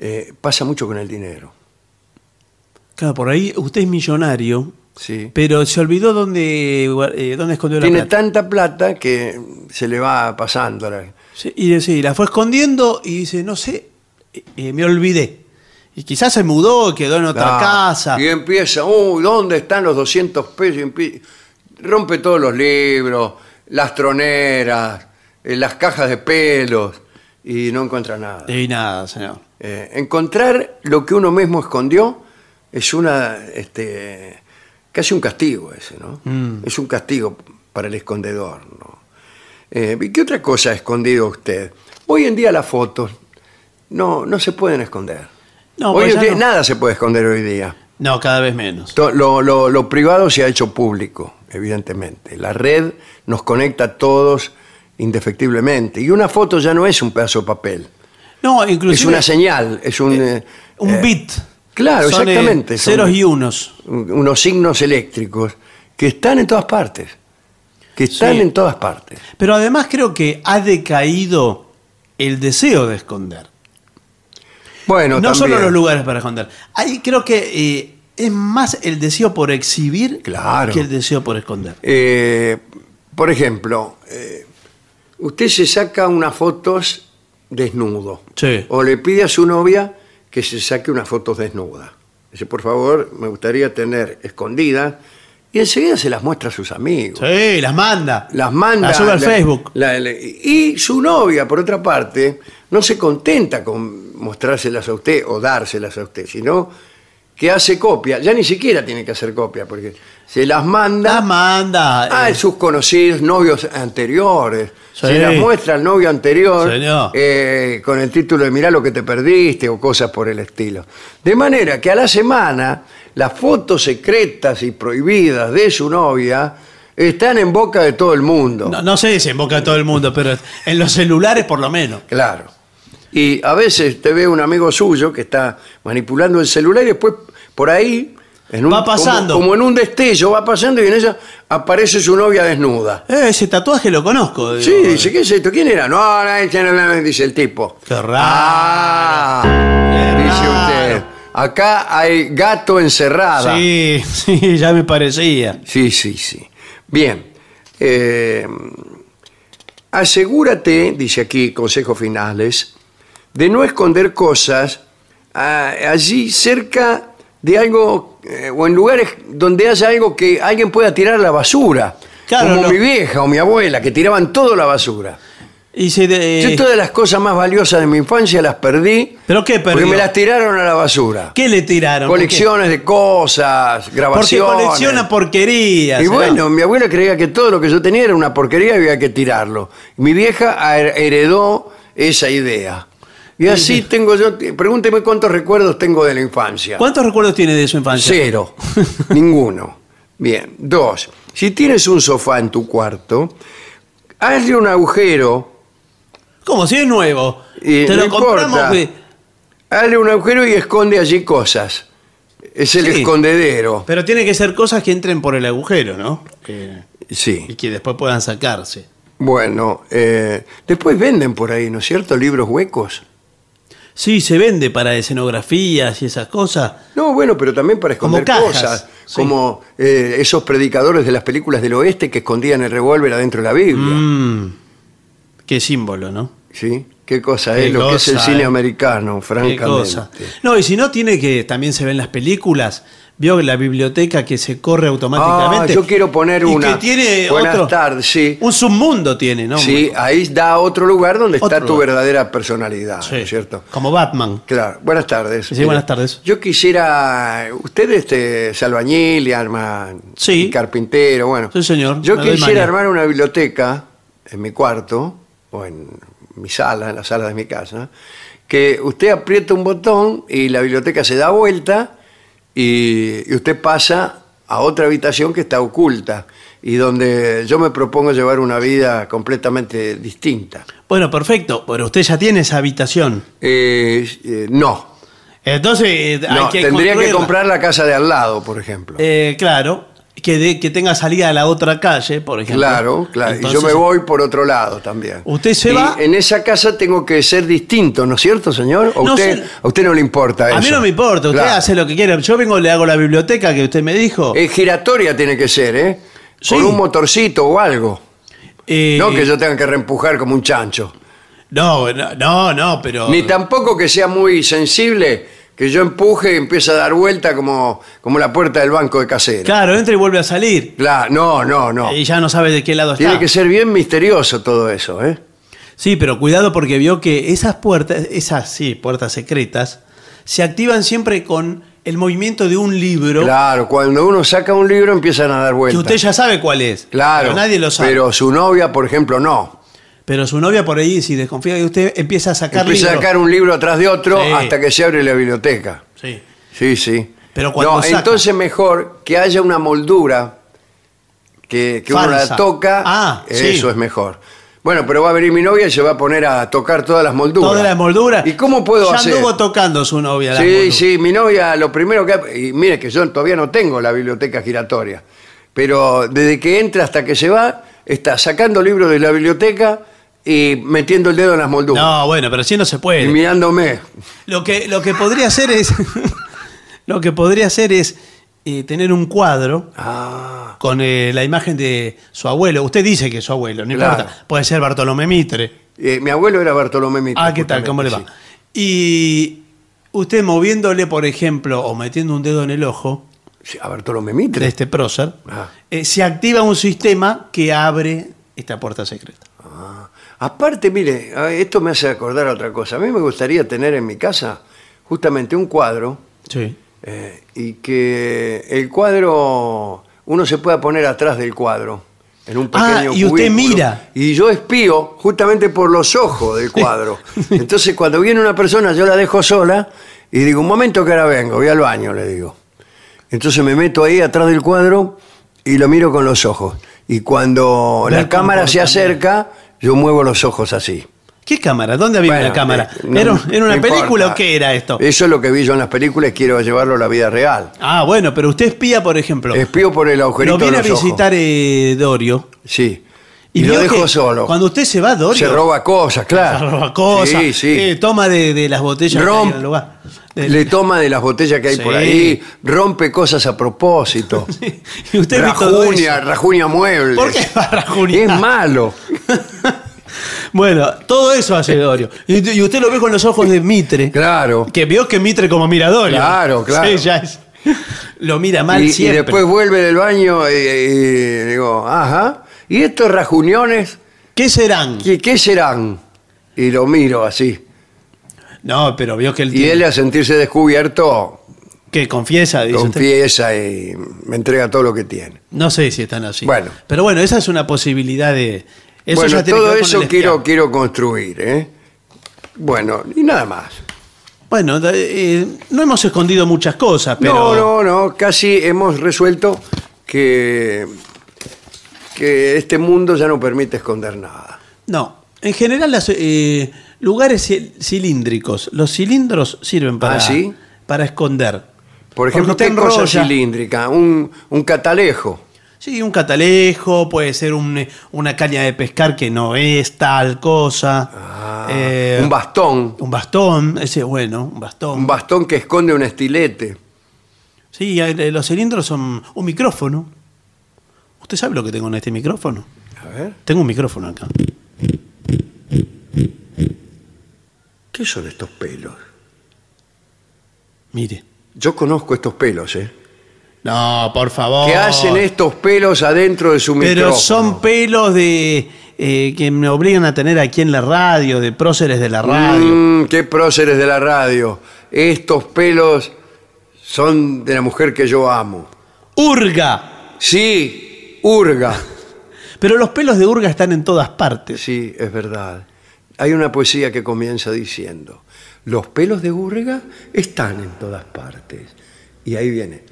eh, pasa mucho con el dinero. Claro, por ahí usted es millonario, ¿sí? pero se olvidó dónde, dónde escondió la Tiene plata. tanta plata que se le va pasando. la- Sí, y sí, la fue escondiendo y dice, no sé, eh, me olvidé. Y quizás se mudó, quedó en otra Ah, casa. Y empieza, uy, ¿dónde están los 200 pesos? Y empie- rompe todos los libros, las troneras, eh, las cajas de pelos y no encuentra nada. Y nada, señor. Eh, encontrar lo que uno mismo escondió es una, este, casi un castigo ese, ¿no? Mm. Es un castigo para el escondedor, ¿no? Eh, ¿y ¿Qué otra cosa ha escondido usted? Hoy en día las fotos no, no se pueden esconder. No, hoy pues en ya día no. nada se puede esconder hoy día. No, cada vez menos. Lo, lo- lo privado se ha hecho público, evidentemente. La red nos conecta a todos indefectiblemente. Y una foto ya no es un pedazo de papel. No, inclusive es una señal, es un... eh, un eh, bit. Claro, Son, eh, exactamente. son ceros y unos. un- Unos signos eléctricos que están en todas partes. Que están Sí. en todas partes. Pero además creo que ha decaído el deseo de esconder. Bueno, no solo los lugares para esconder. Ahí creo que eh, es más el deseo por exhibir Claro. que el deseo por esconder. Eh, por ejemplo, eh, usted se saca unas fotos desnudo. Sí. O le pide a su novia que se saque unas fotos desnudas. Dice, por favor, me gustaría tener escondidas. Y enseguida se las muestra a sus amigos. Sí, las manda. Las manda. Las sube al la- Facebook. la- la- y su novia, por otra parte, no se contenta con mostrárselas a usted o dárselas a usted, sino que hace copia. Ya ni siquiera tiene que hacer copia, porque se las manda Las manda. a eh, sus conocidos novios anteriores. Sí. Se las muestra al novio anterior eh, con el título de Mirá lo que te perdiste o cosas por el estilo. De manera que a la semana las fotos secretas y prohibidas de su novia están en boca de todo el mundo. no, no sé si en boca de todo el mundo, pero en los celulares por lo menos. Claro. Y a veces te ve un amigo suyo que está manipulando el celular y después por ahí, en un, Va pasando. Como, como en un destello, va pasando y en ella aparece su novia desnuda. Eh, ese tatuaje lo conozco. Sí, dice, ¿qué es esto? ¿Quién era? No, no, no, dice el tipo. Qué raro. Ah, Qué dice usted. Acá hay gato encerrada. Sí, [laughs] sí, ya me parecía. Sí, sí, sí. Bien. Eh, asegúrate, dice aquí, consejos finales, de no esconder cosas ah, allí cerca de algo eh, o en lugares donde haya algo que alguien pueda tirar a la basura. Claro, como mi vieja o mi abuela, que tiraban todo a la basura. Y se de- Yo todas las cosas más valiosas de mi infancia las perdí ¿Pero qué porque perdió? me las tiraron a la basura. ¿Qué le tiraron? Colecciones de cosas, Porque grabaciones. colecciona porquerías. Y ¿no? bueno, mi abuela creía que todo lo que yo tenía era una porquería y había que tirarlo. Mi vieja her- heredó esa idea. Y así tengo yo, pregúnteme cuántos recuerdos tengo de la infancia. ¿Cuántos recuerdos tiene de su infancia? Cero. [laughs] Ninguno. Bien. Dos. Si tienes un sofá en tu cuarto, hazle un agujero, ¿Cómo? Si es nuevo. Y Te no lo compramos. importa. hazle un agujero y esconde allí cosas. Es el Sí. escondedero. Pero tiene que ser cosas que entren por el agujero, ¿no? Que- Sí. y que después puedan sacarse. Bueno, eh, después venden por ahí, ¿no es cierto? Libros huecos. Sí, se vende para escenografías y esas cosas. No, bueno, pero también para Como esconder cajas, cosas. sí. Como eh, esos predicadores de las películas del oeste que escondían el revólver adentro de la Biblia. Mm, qué símbolo, ¿no? ¿Sí? ¿Qué cosa Qué es lo que es el cine eh. americano, Qué francamente? cosa. No, y si no, tiene que, también se ven las películas, vio la biblioteca que se corre automáticamente. Ah, yo quiero poner y una. que tiene Buenas otro, tardes, sí. Un submundo tiene, ¿no? Sí, ahí da otro lugar donde está tu verdadera personalidad, Sí. ¿no es cierto? Como Batman. Claro, buenas tardes. Sí, buenas tardes. Yo quisiera, usted este, es albañil y arma Sí. y carpintero, bueno. Sí, señor, Yo quisiera armar una biblioteca en mi cuarto o en mi sala, en la sala de mi casa, que usted aprieta un botón y la biblioteca se da vuelta y, y usted pasa a otra habitación que está oculta y donde yo me propongo llevar una vida completamente distinta. Bueno, perfecto, pero usted ya tiene esa habitación. Eh, eh, no, Entonces eh, hay que tendría que comprar la casa de al lado, por ejemplo. Claro, que, de- que tenga salida a la otra calle, por ejemplo. Claro, claro. y yo me voy por otro lado también. Usted se Y va- En esa casa tengo que ser distinto, ¿no es cierto, señor? ¿O No usted, a usted no le importa eso? A mí no me importa, usted Claro. hace lo que quiera. Yo vengo, le hago la biblioteca que usted me dijo. Eh, giratoria tiene que ser, ¿eh? Sí. Con un motorcito o algo. Eh, No que yo tenga que reempujar como un chancho. no, no, no, no, pero. Ni tampoco que sea muy sensible, que yo empuje y empiece a dar vuelta como, como la puerta del banco de casera. Claro, entra y vuelve a salir. Claro, no, no, no. Y ya no sabe de qué lado Tiene está. que ser bien misterioso todo eso, ¿eh? Sí, pero cuidado porque vio que esas puertas, esas sí, puertas secretas, se activan siempre con el movimiento de un libro Claro, cuando uno saca un libro empiezan a dar que vueltas. usted ya sabe cuál es. Claro. Pero nadie lo sabe. Pero su novia, por ejemplo, no. Su novia por ahí, si desconfía de usted, empieza a sacar Empieza a sacar un libro atrás de otro Sí. hasta que se abre la biblioteca. Sí. Sí, sí. Pero cuando no, saca- entonces mejor que haya una moldura que, que uno la toca. Ah, sí. eso es mejor. Bueno, pero va a venir mi novia y se va a poner a tocar todas las molduras. Toda la moldura. ¿Y cómo puedo ya hacer? anduvo tocando su novia. las Sí, molduras. sí, mi novia lo primero que... Y mire que yo todavía no tengo la biblioteca giratoria, pero desde que entra hasta que se va, está sacando libros de la biblioteca y metiendo el dedo en las molduras. No, bueno, pero sí no se Y puede. mirándome. Lo que, lo que podría hacer es. [laughs] lo que podría hacer es eh, tener un cuadro Ah, con eh, la imagen de su abuelo. Usted dice que es su abuelo, no Claro. importa. Puede ser Bartolomé Mitre. eh, mi abuelo era Bartolomé Mitre. Ah, ¿qué tal? ¿Cómo le va? Y usted moviéndole, por ejemplo, o metiendo un dedo en el ojo A Bartolomé de Mitre. este prócer, Ah. se activa un sistema que abre esta puerta secreta. Aparte, mire, esto me hace acordar a otra cosa. A mí me gustaría tener en mi casa justamente un cuadro Sí. eh, y que el cuadro, uno se pueda poner atrás del cuadro. En un Ah, pequeño y usted mira. Y yo espío justamente por los ojos del cuadro. [laughs] Entonces, cuando viene una persona, yo la dejo sola y digo, un momento que ahora vengo, voy al baño, le digo. Entonces me meto ahí atrás del cuadro y lo miro con los ojos. Y cuando la cámara se acerca, yo muevo los ojos así. ¿Qué cámara? ¿Dónde había Bueno, la cámara? eh, no- ¿Era, era una no película importa. o qué era esto? Eso es lo que vi yo en las películas y quiero llevarlo a la vida real. Ah, bueno, pero usted espía, por ejemplo. Espío por el agujerito Lo viene a de los ojos. visitar eh, Dorio. Sí. Y, lo dejo que solo. Cuando usted se va, Dorio. Se roba cosas, claro. se roba cosas. Sí, sí. eh, toma de, de las botellas que hay Romp- en el lugar. De- Le toma de las botellas que hay Sí. por ahí, rompe cosas a propósito. [laughs] y usted eso. rajuña muebles. ¿Por qué va a rajuñar? Es malo. [laughs] Bueno, todo eso hace Dorio. Y, y usted lo ve con los ojos de Mitre. Claro. Que vio que Mitre como mira a Dorio. Claro, claro. Sí, ya es- Lo mira mal Y, y siempre. después vuelve del baño y, y digo, ajá. ¿Y estos rajuñones ¿Qué serán? qué, qué serán? Y lo miro así. No, pero vio que él Y tiene- él a sentirse descubierto que confiesa, dice usted. confiesa y me entrega todo lo que tiene. No sé si están así. Bueno. Pero bueno, esa es una posibilidad de. Eso bueno, ya tiene que todo ver con eso el quiero, quiero construir, ¿eh? Bueno, y nada más. Bueno, da- eh, no hemos escondido muchas cosas, pero. No, no, no, casi hemos resuelto que que este mundo ya no permite esconder nada. No, en general los lugares ci- cilíndricos, los cilindros sirven para, ¿Ah, sí? para esconder. Por ejemplo, ¿qué cosa cilíndrica? Un, un catalejo. Sí, un catalejo, puede ser un- una caña de pescar que no es tal cosa. Eh, Ah, un bastón. Un bastón, ese es bueno, un bastón. Un bastón que esconde un estilete. sí, los cilindros son un micrófono. ¿Usted sabe lo que tengo en este micrófono? A ver, Tengo un micrófono acá. ¿qué son estos pelos? Mire. Yo conozco estos pelos, ¿eh? No, por favor. ¿Qué hacen estos pelos adentro de su Pero micrófono? son pelos de eh, que me obligan a tener aquí en la radio, de próceres de la radio. Mm, qué próceres de la radio. Estos pelos son de la mujer que yo amo. ¡Urga! Sí, Urga. Pero los pelos de Urga están en todas partes. Sí, es verdad. Hay una poesía que comienza diciendo, los pelos de Urga están en todas partes. Y ahí viene,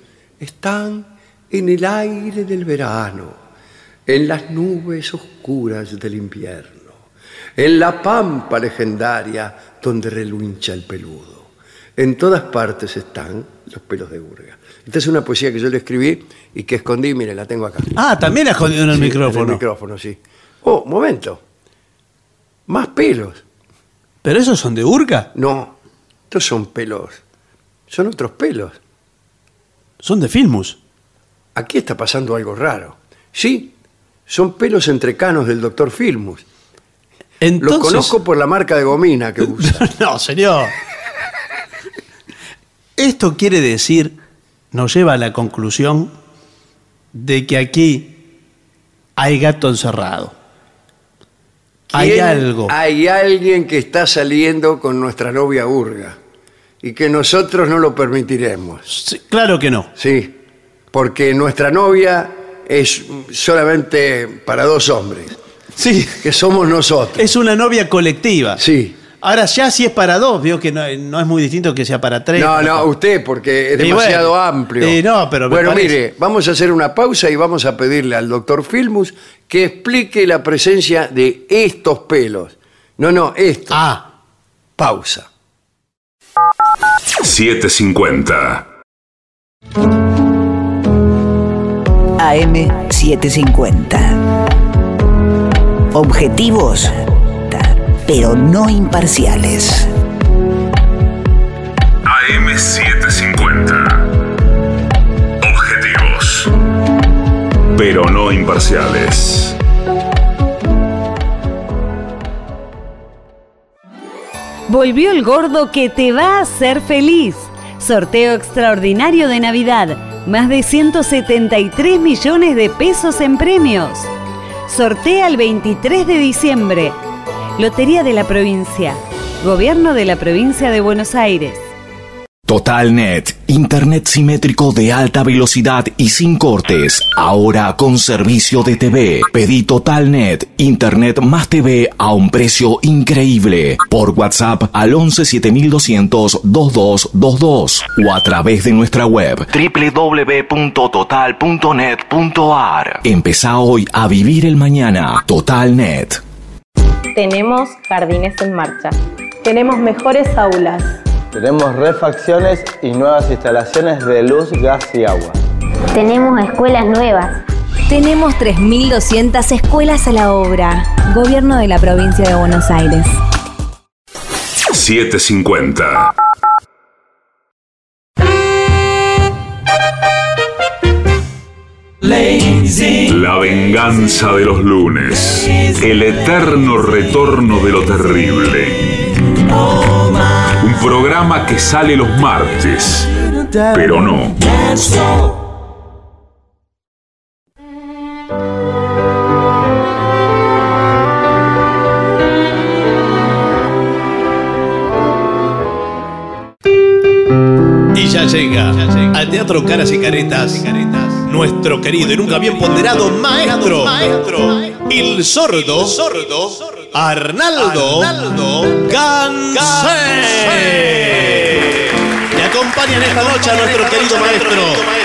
están en el aire del verano, en las nubes oscuras del invierno, en la pampa legendaria donde reluincha el peludo. En todas partes están los pelos de Urga. Esta es una poesía que yo le escribí y que escondí, mire, la tengo acá. Ah, también ha escondido en el Sí, micrófono. En el micrófono, sí. Oh, momento. Más pelos. ¿Pero esos son de Urga? No, estos son pelos. Son otros pelos. Son de Filmus. Aquí está pasando algo raro. Sí, son pelos entrecanos del doctor Filmus. Entonces... Lo conozco por la marca de gomina que [laughs] usa. no, señor. [laughs] Esto quiere decir, nos lleva a la conclusión de que aquí hay gato encerrado. Hay ¿Quién- algo. Hay alguien que está saliendo con nuestra novia Urga y que nosotros no lo permitiremos. Sí, claro que no. Sí, porque nuestra novia es solamente para dos hombres, Sí. que somos nosotros. Es una novia colectiva. Sí. Ahora ya si es para dos, veo que no, no es muy distinto que sea para tres. No, para no, usted, porque es Y demasiado bueno, amplio. eh, no, pero me Bueno, parece- mire, vamos a hacer una pausa y vamos a pedirle al doctor Filmus que explique la presencia de estos pelos. No, no, estos. Ah, Pausa. 750. AM750. Objetivos, pero no imparciales. AM750. Objetivos. Pero no imparciales. Volvió el gordo que te va a hacer feliz. Sorteo extraordinario de Navidad. Más de 173 millones de pesos en premios. Sortea el 23 de diciembre. Lotería de la provincia. Gobierno de la provincia de Buenos Aires. TotalNet, Internet simétrico de alta velocidad y sin cortes, ahora con servicio de TV. Pedí TotalNet, Internet más TV a un precio increíble. Por WhatsApp al 11 7200 2222 o a través de nuestra web www.total.net.ar. Empezá hoy a vivir el mañana. TotalNet. Tenemos jardines en marcha. Tenemos mejores aulas. Tenemos refacciones y nuevas instalaciones de luz, gas y agua. Tenemos escuelas nuevas. Tenemos 3.200 escuelas a la obra. Gobierno de la provincia de Buenos Aires. 750. La venganza de los lunes. El eterno retorno de lo terrible. Un programa que sale los martes, pero no. Y ya llega al Teatro Caras y Caretas nuestro querido y nunca bien ponderado maestro, el sordo, Arnaldo, Gansé. Y acompañan esta noche a nuestro querido maestro,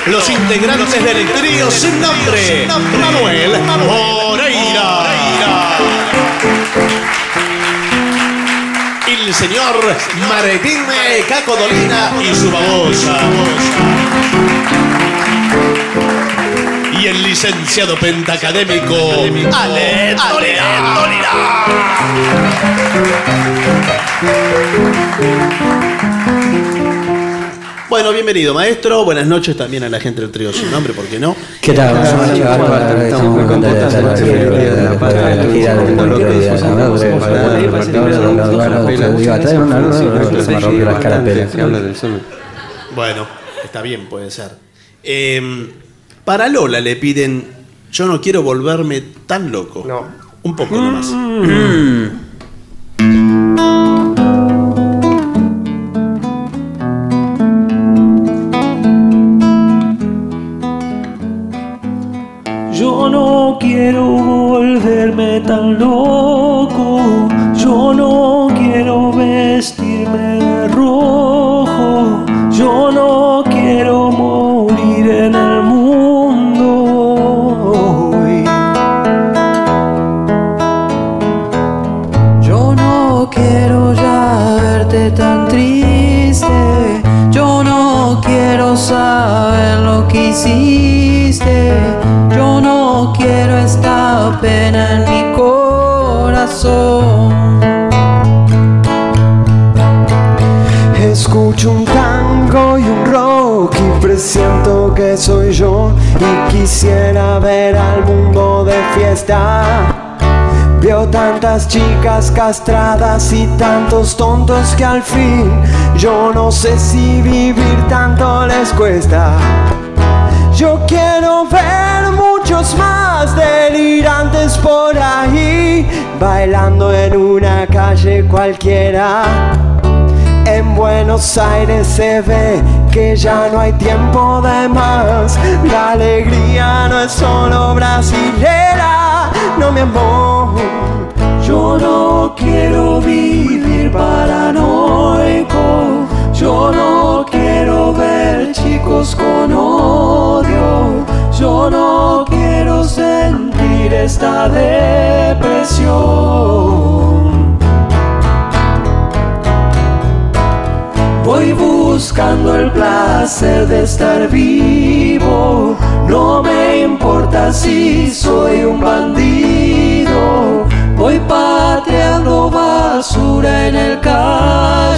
los integrantes del trío sin nombre, Manuel Moreira. El señor Martín Caco Dolina y su babosa. Y el licenciado pentacadémico Ale Bueno, bienvenido maestro, buenas noches también a la gente del trío sin nombre, ¿por qué no? ¿Qué tal? Estamos muy contentos de estar aquí en la gira del Bueno, está bien, puede ser. Eh, para Lola le piden, yo no quiero volverme tan loco. No. Un poco nomás. Yo un tango y un rock y presiento que soy yo y quisiera ver al mundo de fiesta. Veo tantas chicas castradas y tantos tontos que al fin yo no sé si vivir tanto les cuesta. Yo quiero ver muchos más delirantes por ahí, bailando en una calle cualquiera. En Buenos Aires se ve que ya no hay tiempo de más. La alegría no es solo brasilera, no mi amor. Yo no quiero vivir paranoico. Yo no quiero ver chicos con odio. Yo no quiero sentir esta depresión. Voy buscando el placer de estar vivo. No me importa si soy un bandido. Voy pateando basura en el callejón.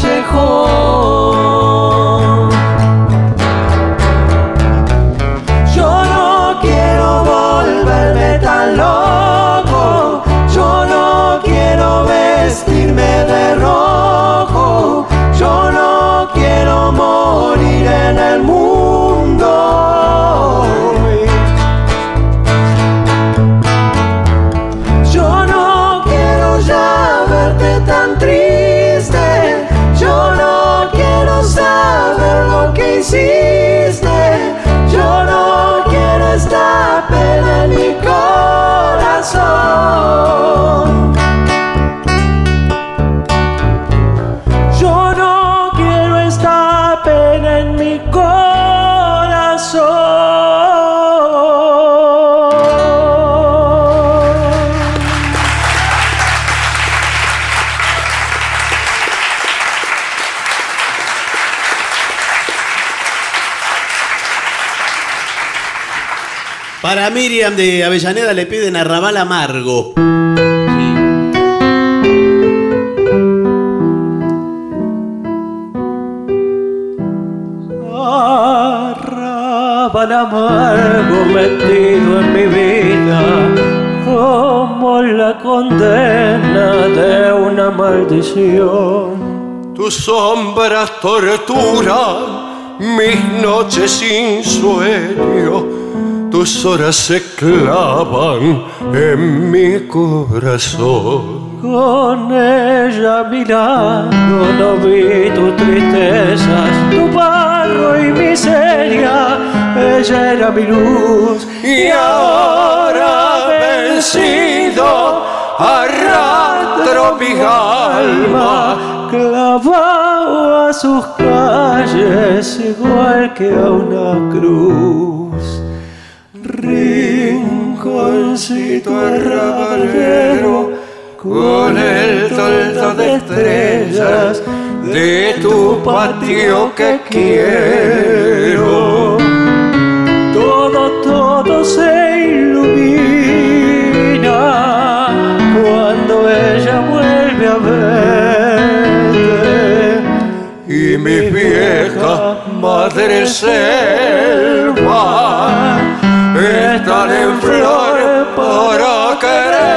Hiciste. Yo no quiero esta pena en mi corazón. Para Miriam de Avellaneda le piden arrabal amargo. Arrabal amargo metido en mi vida, como la condena de una maldición. Tus sombras torturan mis noches sin sueño, tus horas se clavan en mi corazón. Con ella a mi lado no vi tus tristezas, tu barro y miseria, ella era mi luz Y ahora vencido, arrastra cuadro mi alma clavado a sus calles igual que a una cruz. Rinconcito arrabalero con el toldo de estrellas de tu patio que quiero. Todo, todo se ilumina cuando ella vuelve a verte. Y mi vieja madre selva están en flor para querer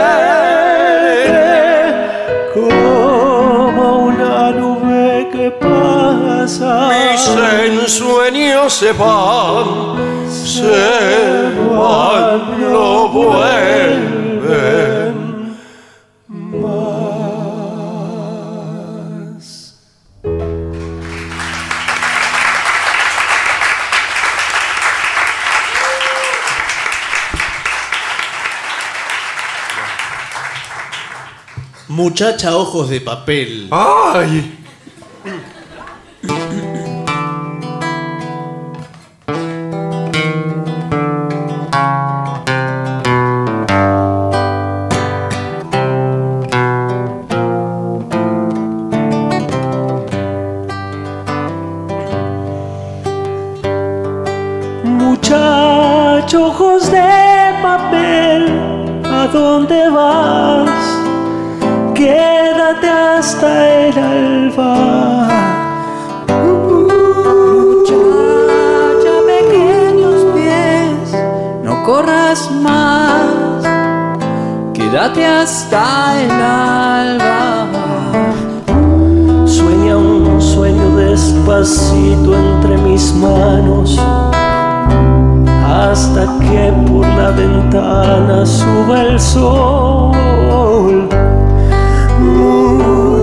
como una nube que pasa. Mis ensueños se van, se van, no vuelven Muchacha ojos de papel. ¡Ay! Muchacho, ojos de papel, ¿a dónde vas? Quédate hasta el alba. Muchacha, pequeños pies, no corras más. Quédate hasta el alba. Sueña un sueño despacito entre mis manos. Hasta que por la ventana suba el sol.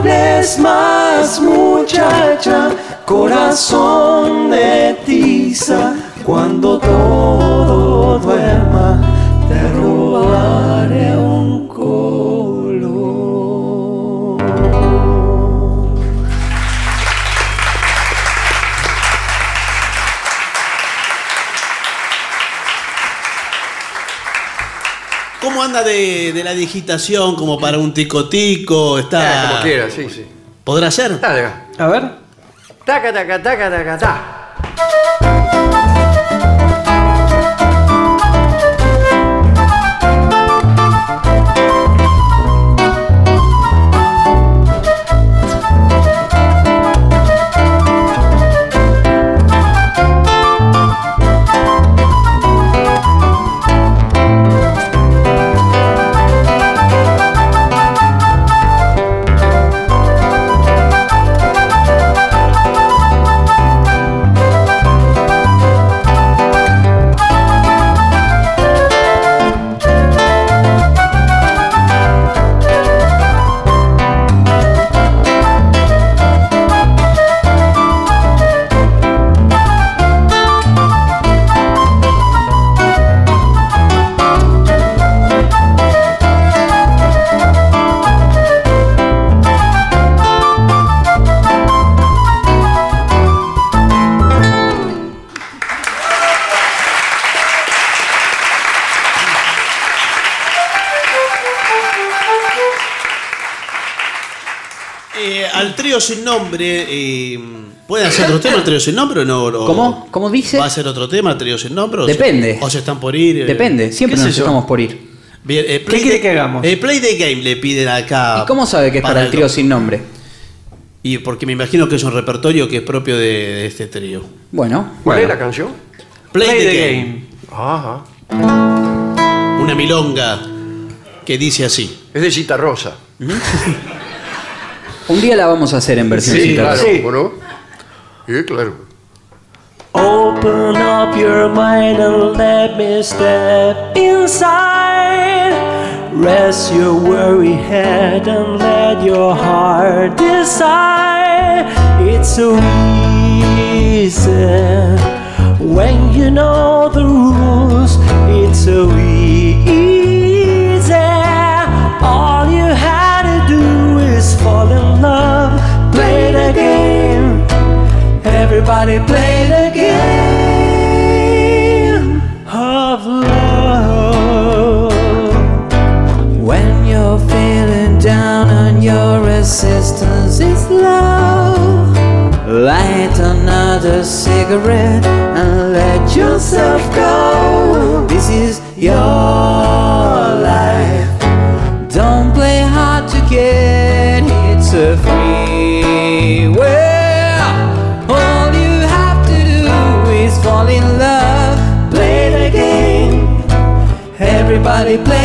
Hables más muchacha. Corazón de tiza cuando todo duerma te robaré un ¿Cómo anda de, de la digitación como para un tico tico? Está. Eh, como quiera, sí, sí. ¿Podrá ser? Dale. A ver. Taca, taca, taca, taca, ta. Trío sin nombre, eh, ¿puede hacer otro tema el trío sin nombre o no? ¿Cómo? ¿Cómo dice? ¿Va a ser otro tema el trío sin nombre? O se- Depende. ¿O se están por ir? Depende, siempre ¿Qué sé nos yo? estamos por ir. Bien, eh, ¿Qué quiere que hagamos? eh, play the game le piden acá. ¿Y cómo sabe que es para el trío sin nombre? Y porque me imagino que es un repertorio que es propio de, de este trío. Bueno. ¿Cuál es la canción? Play, Play the, the game. Ajá. Una milonga que dice así. Es de Cita Rosa. Un día la vamos a hacer en versión Sí, cita. claro, Sí. ¿cómo no? Sí, claro. Open up your mind and let me step inside. Rest your worry head and let your heart decide. It's so easy when you know the rules. It's so easy. All Everybody play the game of love. When you're feeling down and your resistance is low, light another cigarette and let yourself go. This is your play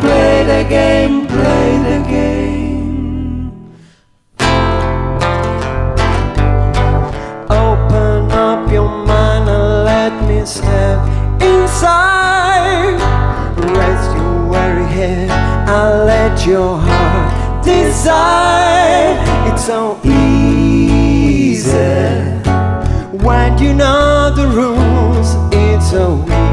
play the game, play the game. Open up your mind and let me step inside. Rest your weary head and let your heart decide. It's so easy when you know the rules. It's so easy.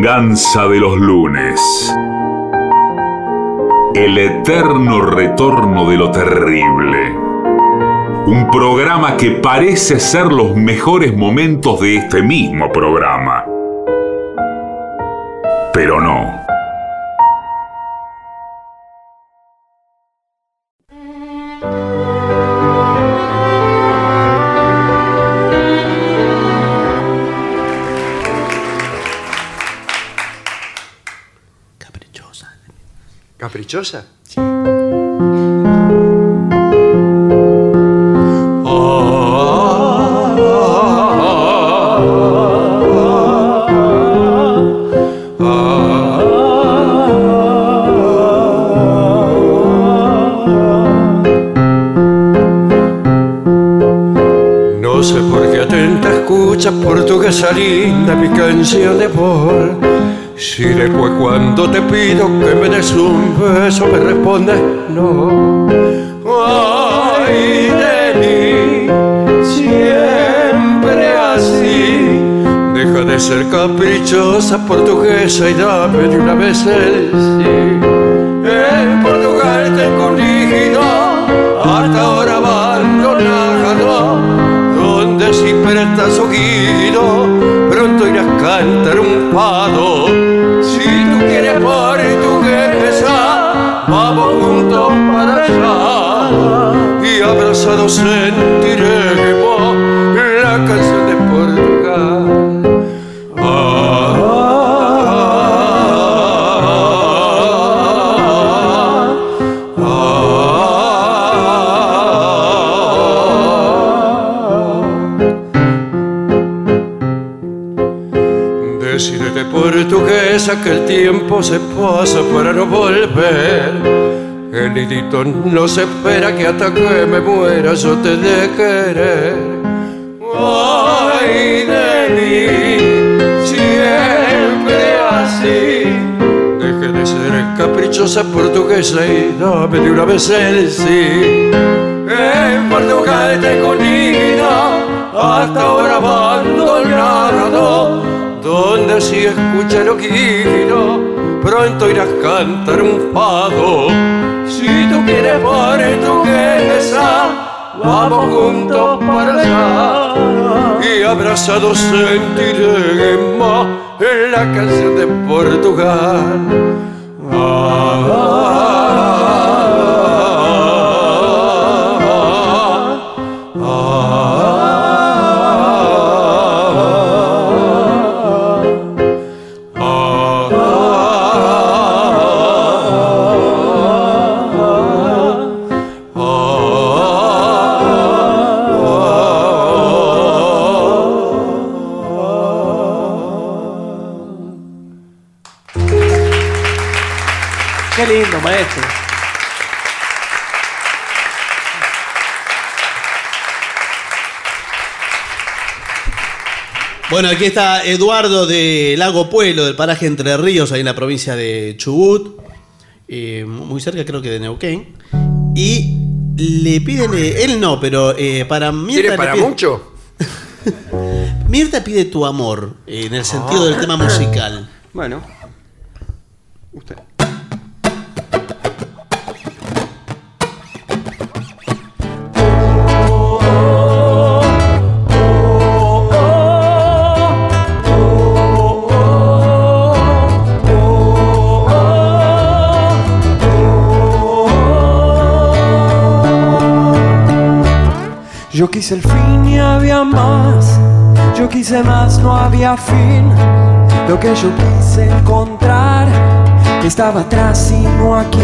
Venganza de los lunes. El eterno retorno de lo terrible. Un programa que parece ser los mejores momentos de este mismo programa. Pero no. No sé por qué atenta escuchas portuguesa linda mi canción de amor. Si después cuando te pido que me des un beso me respondes no. Ay de mí, siempre así. Deja de ser caprichosa portuguesa y dame de una vez el sí. En Portugal tengo un nido, hasta ahora abandonado, donde si prestas oído, pronto irás cantar un fado. Y abrazados sentiremos la canción de Portugal. Decídete portuguesa que el tiempo se pasa para no volver. No se espera que hasta que me muera yo te de querer. Ay de mí, siempre así. Deje de ser caprichosa portuguesa y dame de una vez el sí. En Portugal te conida hasta ahora abandonado, donde si escucha lo quiero, pronto irás a cantar un fado. Si tú quieres portuguesa, vamos juntos para allá y abrazados sentiremos en la canción de Portugal. Qué Bueno, aquí está Eduardo de Lago Pueblo, del paraje Entre Ríos, ahí en la provincia de Chubut, eh, muy cerca creo que de Neuquén. Y le piden, eh, él no, pero eh, para Mirta. ¿Quiere le para piden- mucho? [laughs] Mirta pide tu amor, eh, en el sentido del tema musical. Bueno. Yo quise el fin y había más. Yo quise más, no había fin. Lo que yo quise encontrar estaba atrás y no aquí.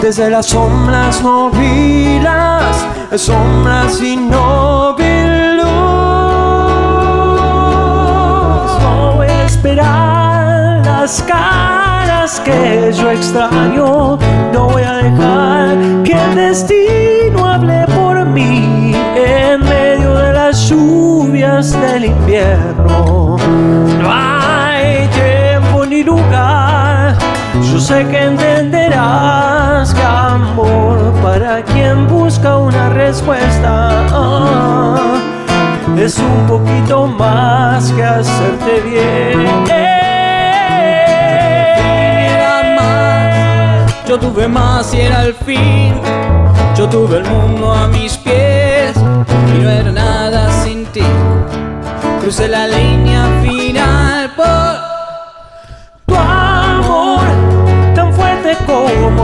Desde las sombras no vi las sombras y no vi luz. No voy a esperar las caras que yo extraño. No voy a dejar que el destino hable por mí en medio de las lluvias del invierno. No hay tiempo ni lugar. Yo sé que entenderás que amor para quien busca una respuesta ah, es un poquito más que hacerte bien. Yo tuve más y era el fin. Yo tuve el mundo a mis pies y no era nada sin ti. Crucé la línea final por tu amor, tan fuerte como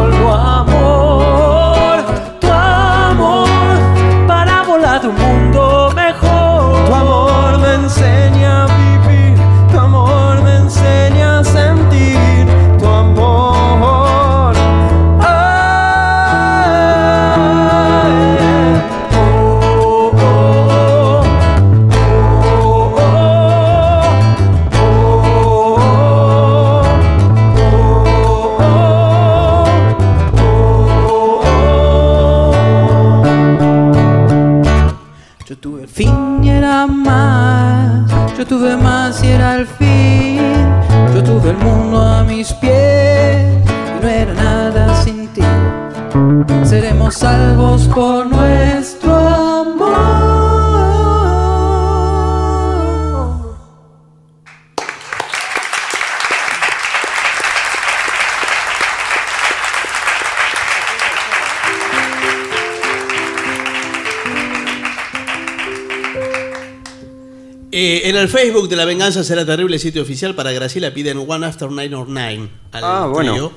Facebook de La Venganza será terrible sitio oficial para Graciela piden One After Nine or Nine. Al Ah, bueno. trío.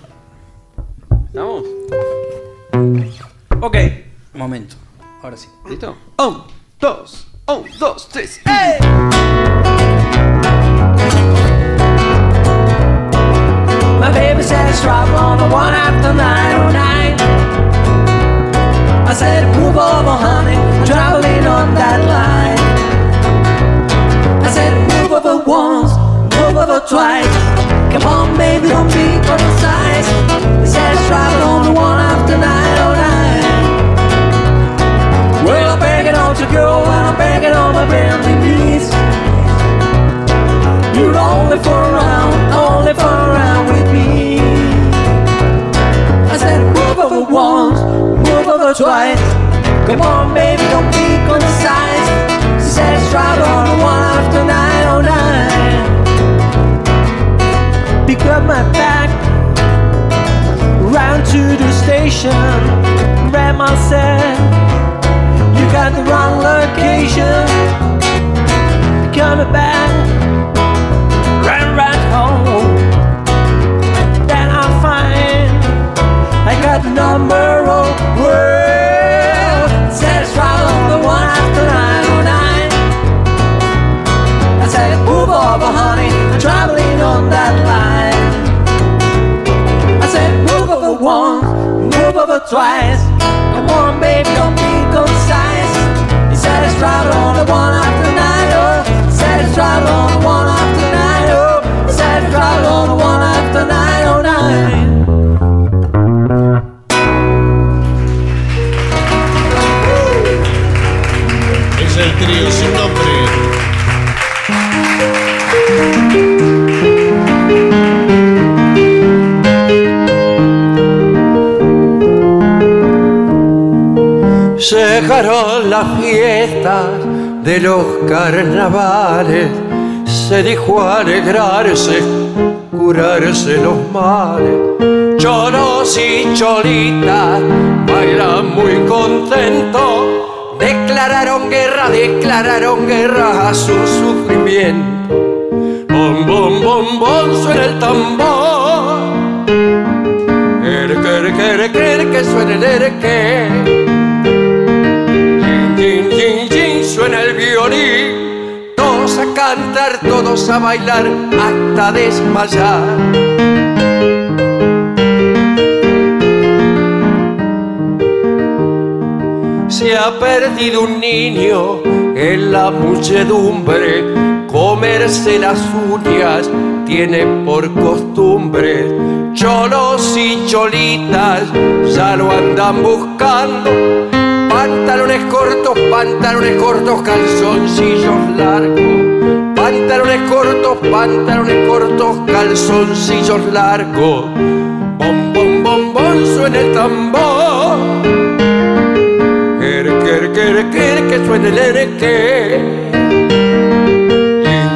¿Estamos? Ok, momento. Ahora sí. ¿Listo? Un, dos, un, dos, tres. Llegaron las fiestas de los carnavales, se dijo alegrarse, curarse los males. Choros y cholitas bailan muy contentos, declararon guerra, declararon guerra a su sufrimiento. Bom, bom, bom, bom, suena el tambor. El que, que, suena el erque. Todos a bailar hasta desmayar. Se ha perdido un niño en la muchedumbre, comerse las uñas tiene por costumbre. Cholos y cholitas ya lo andan buscando. Pantalones cortos, pantalones cortos, calzoncillos largos. Pantalones cortos, pantalones cortos, calzoncillos largos. Bom, bom, bom, bom, suena el tambor. Er, que, que, que, que suena el ereque.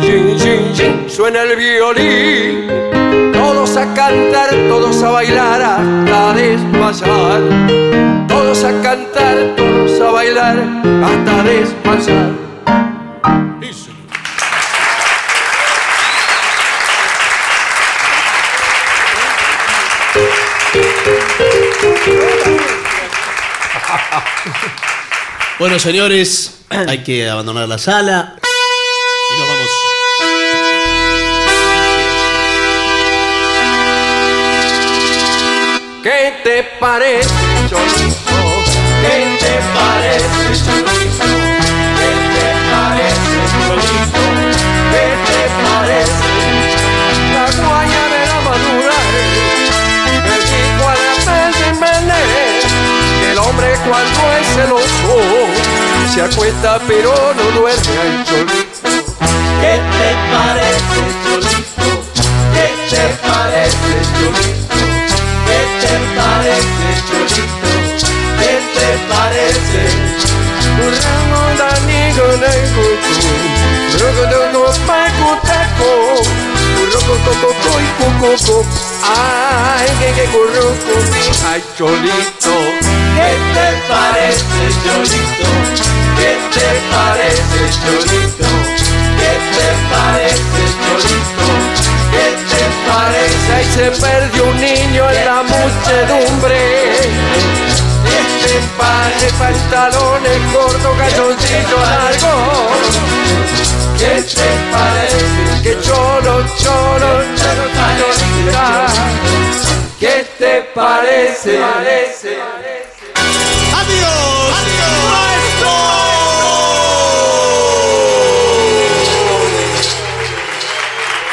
Chin, chin, chin, suena el violín. Todos a cantar, todos a bailar hasta desmayar. Todos a cantar, todos a bailar hasta desmayar. Bueno, señores, hay que abandonar la sala. Y nos vamos. ¿Qué te parece, Cholito? ¿Qué te parece, Cholito? Se acuesta pero no duerme al Cholito. ¿Qué te parece, Cholito? ¿Qué te parece, Cholito? ¿Qué te parece, Cholito? ¿Qué te parece? Rogodogo paikutako, urrocococo y cucuco, ay, que que ay, Cholito. ¿Qué te parece, Cholito? ¿Qué te parece, Cholito? ¿Qué te parece, Cholito? ¿Qué te parece? Ahí se perdió un niño en la muchedumbre. Este par de pantalones cortos, calzoncillo largo. ¿Qué te parece? Que cholo, cholo, cholo, cholita. ¿Qué te parece? ¡Adiós!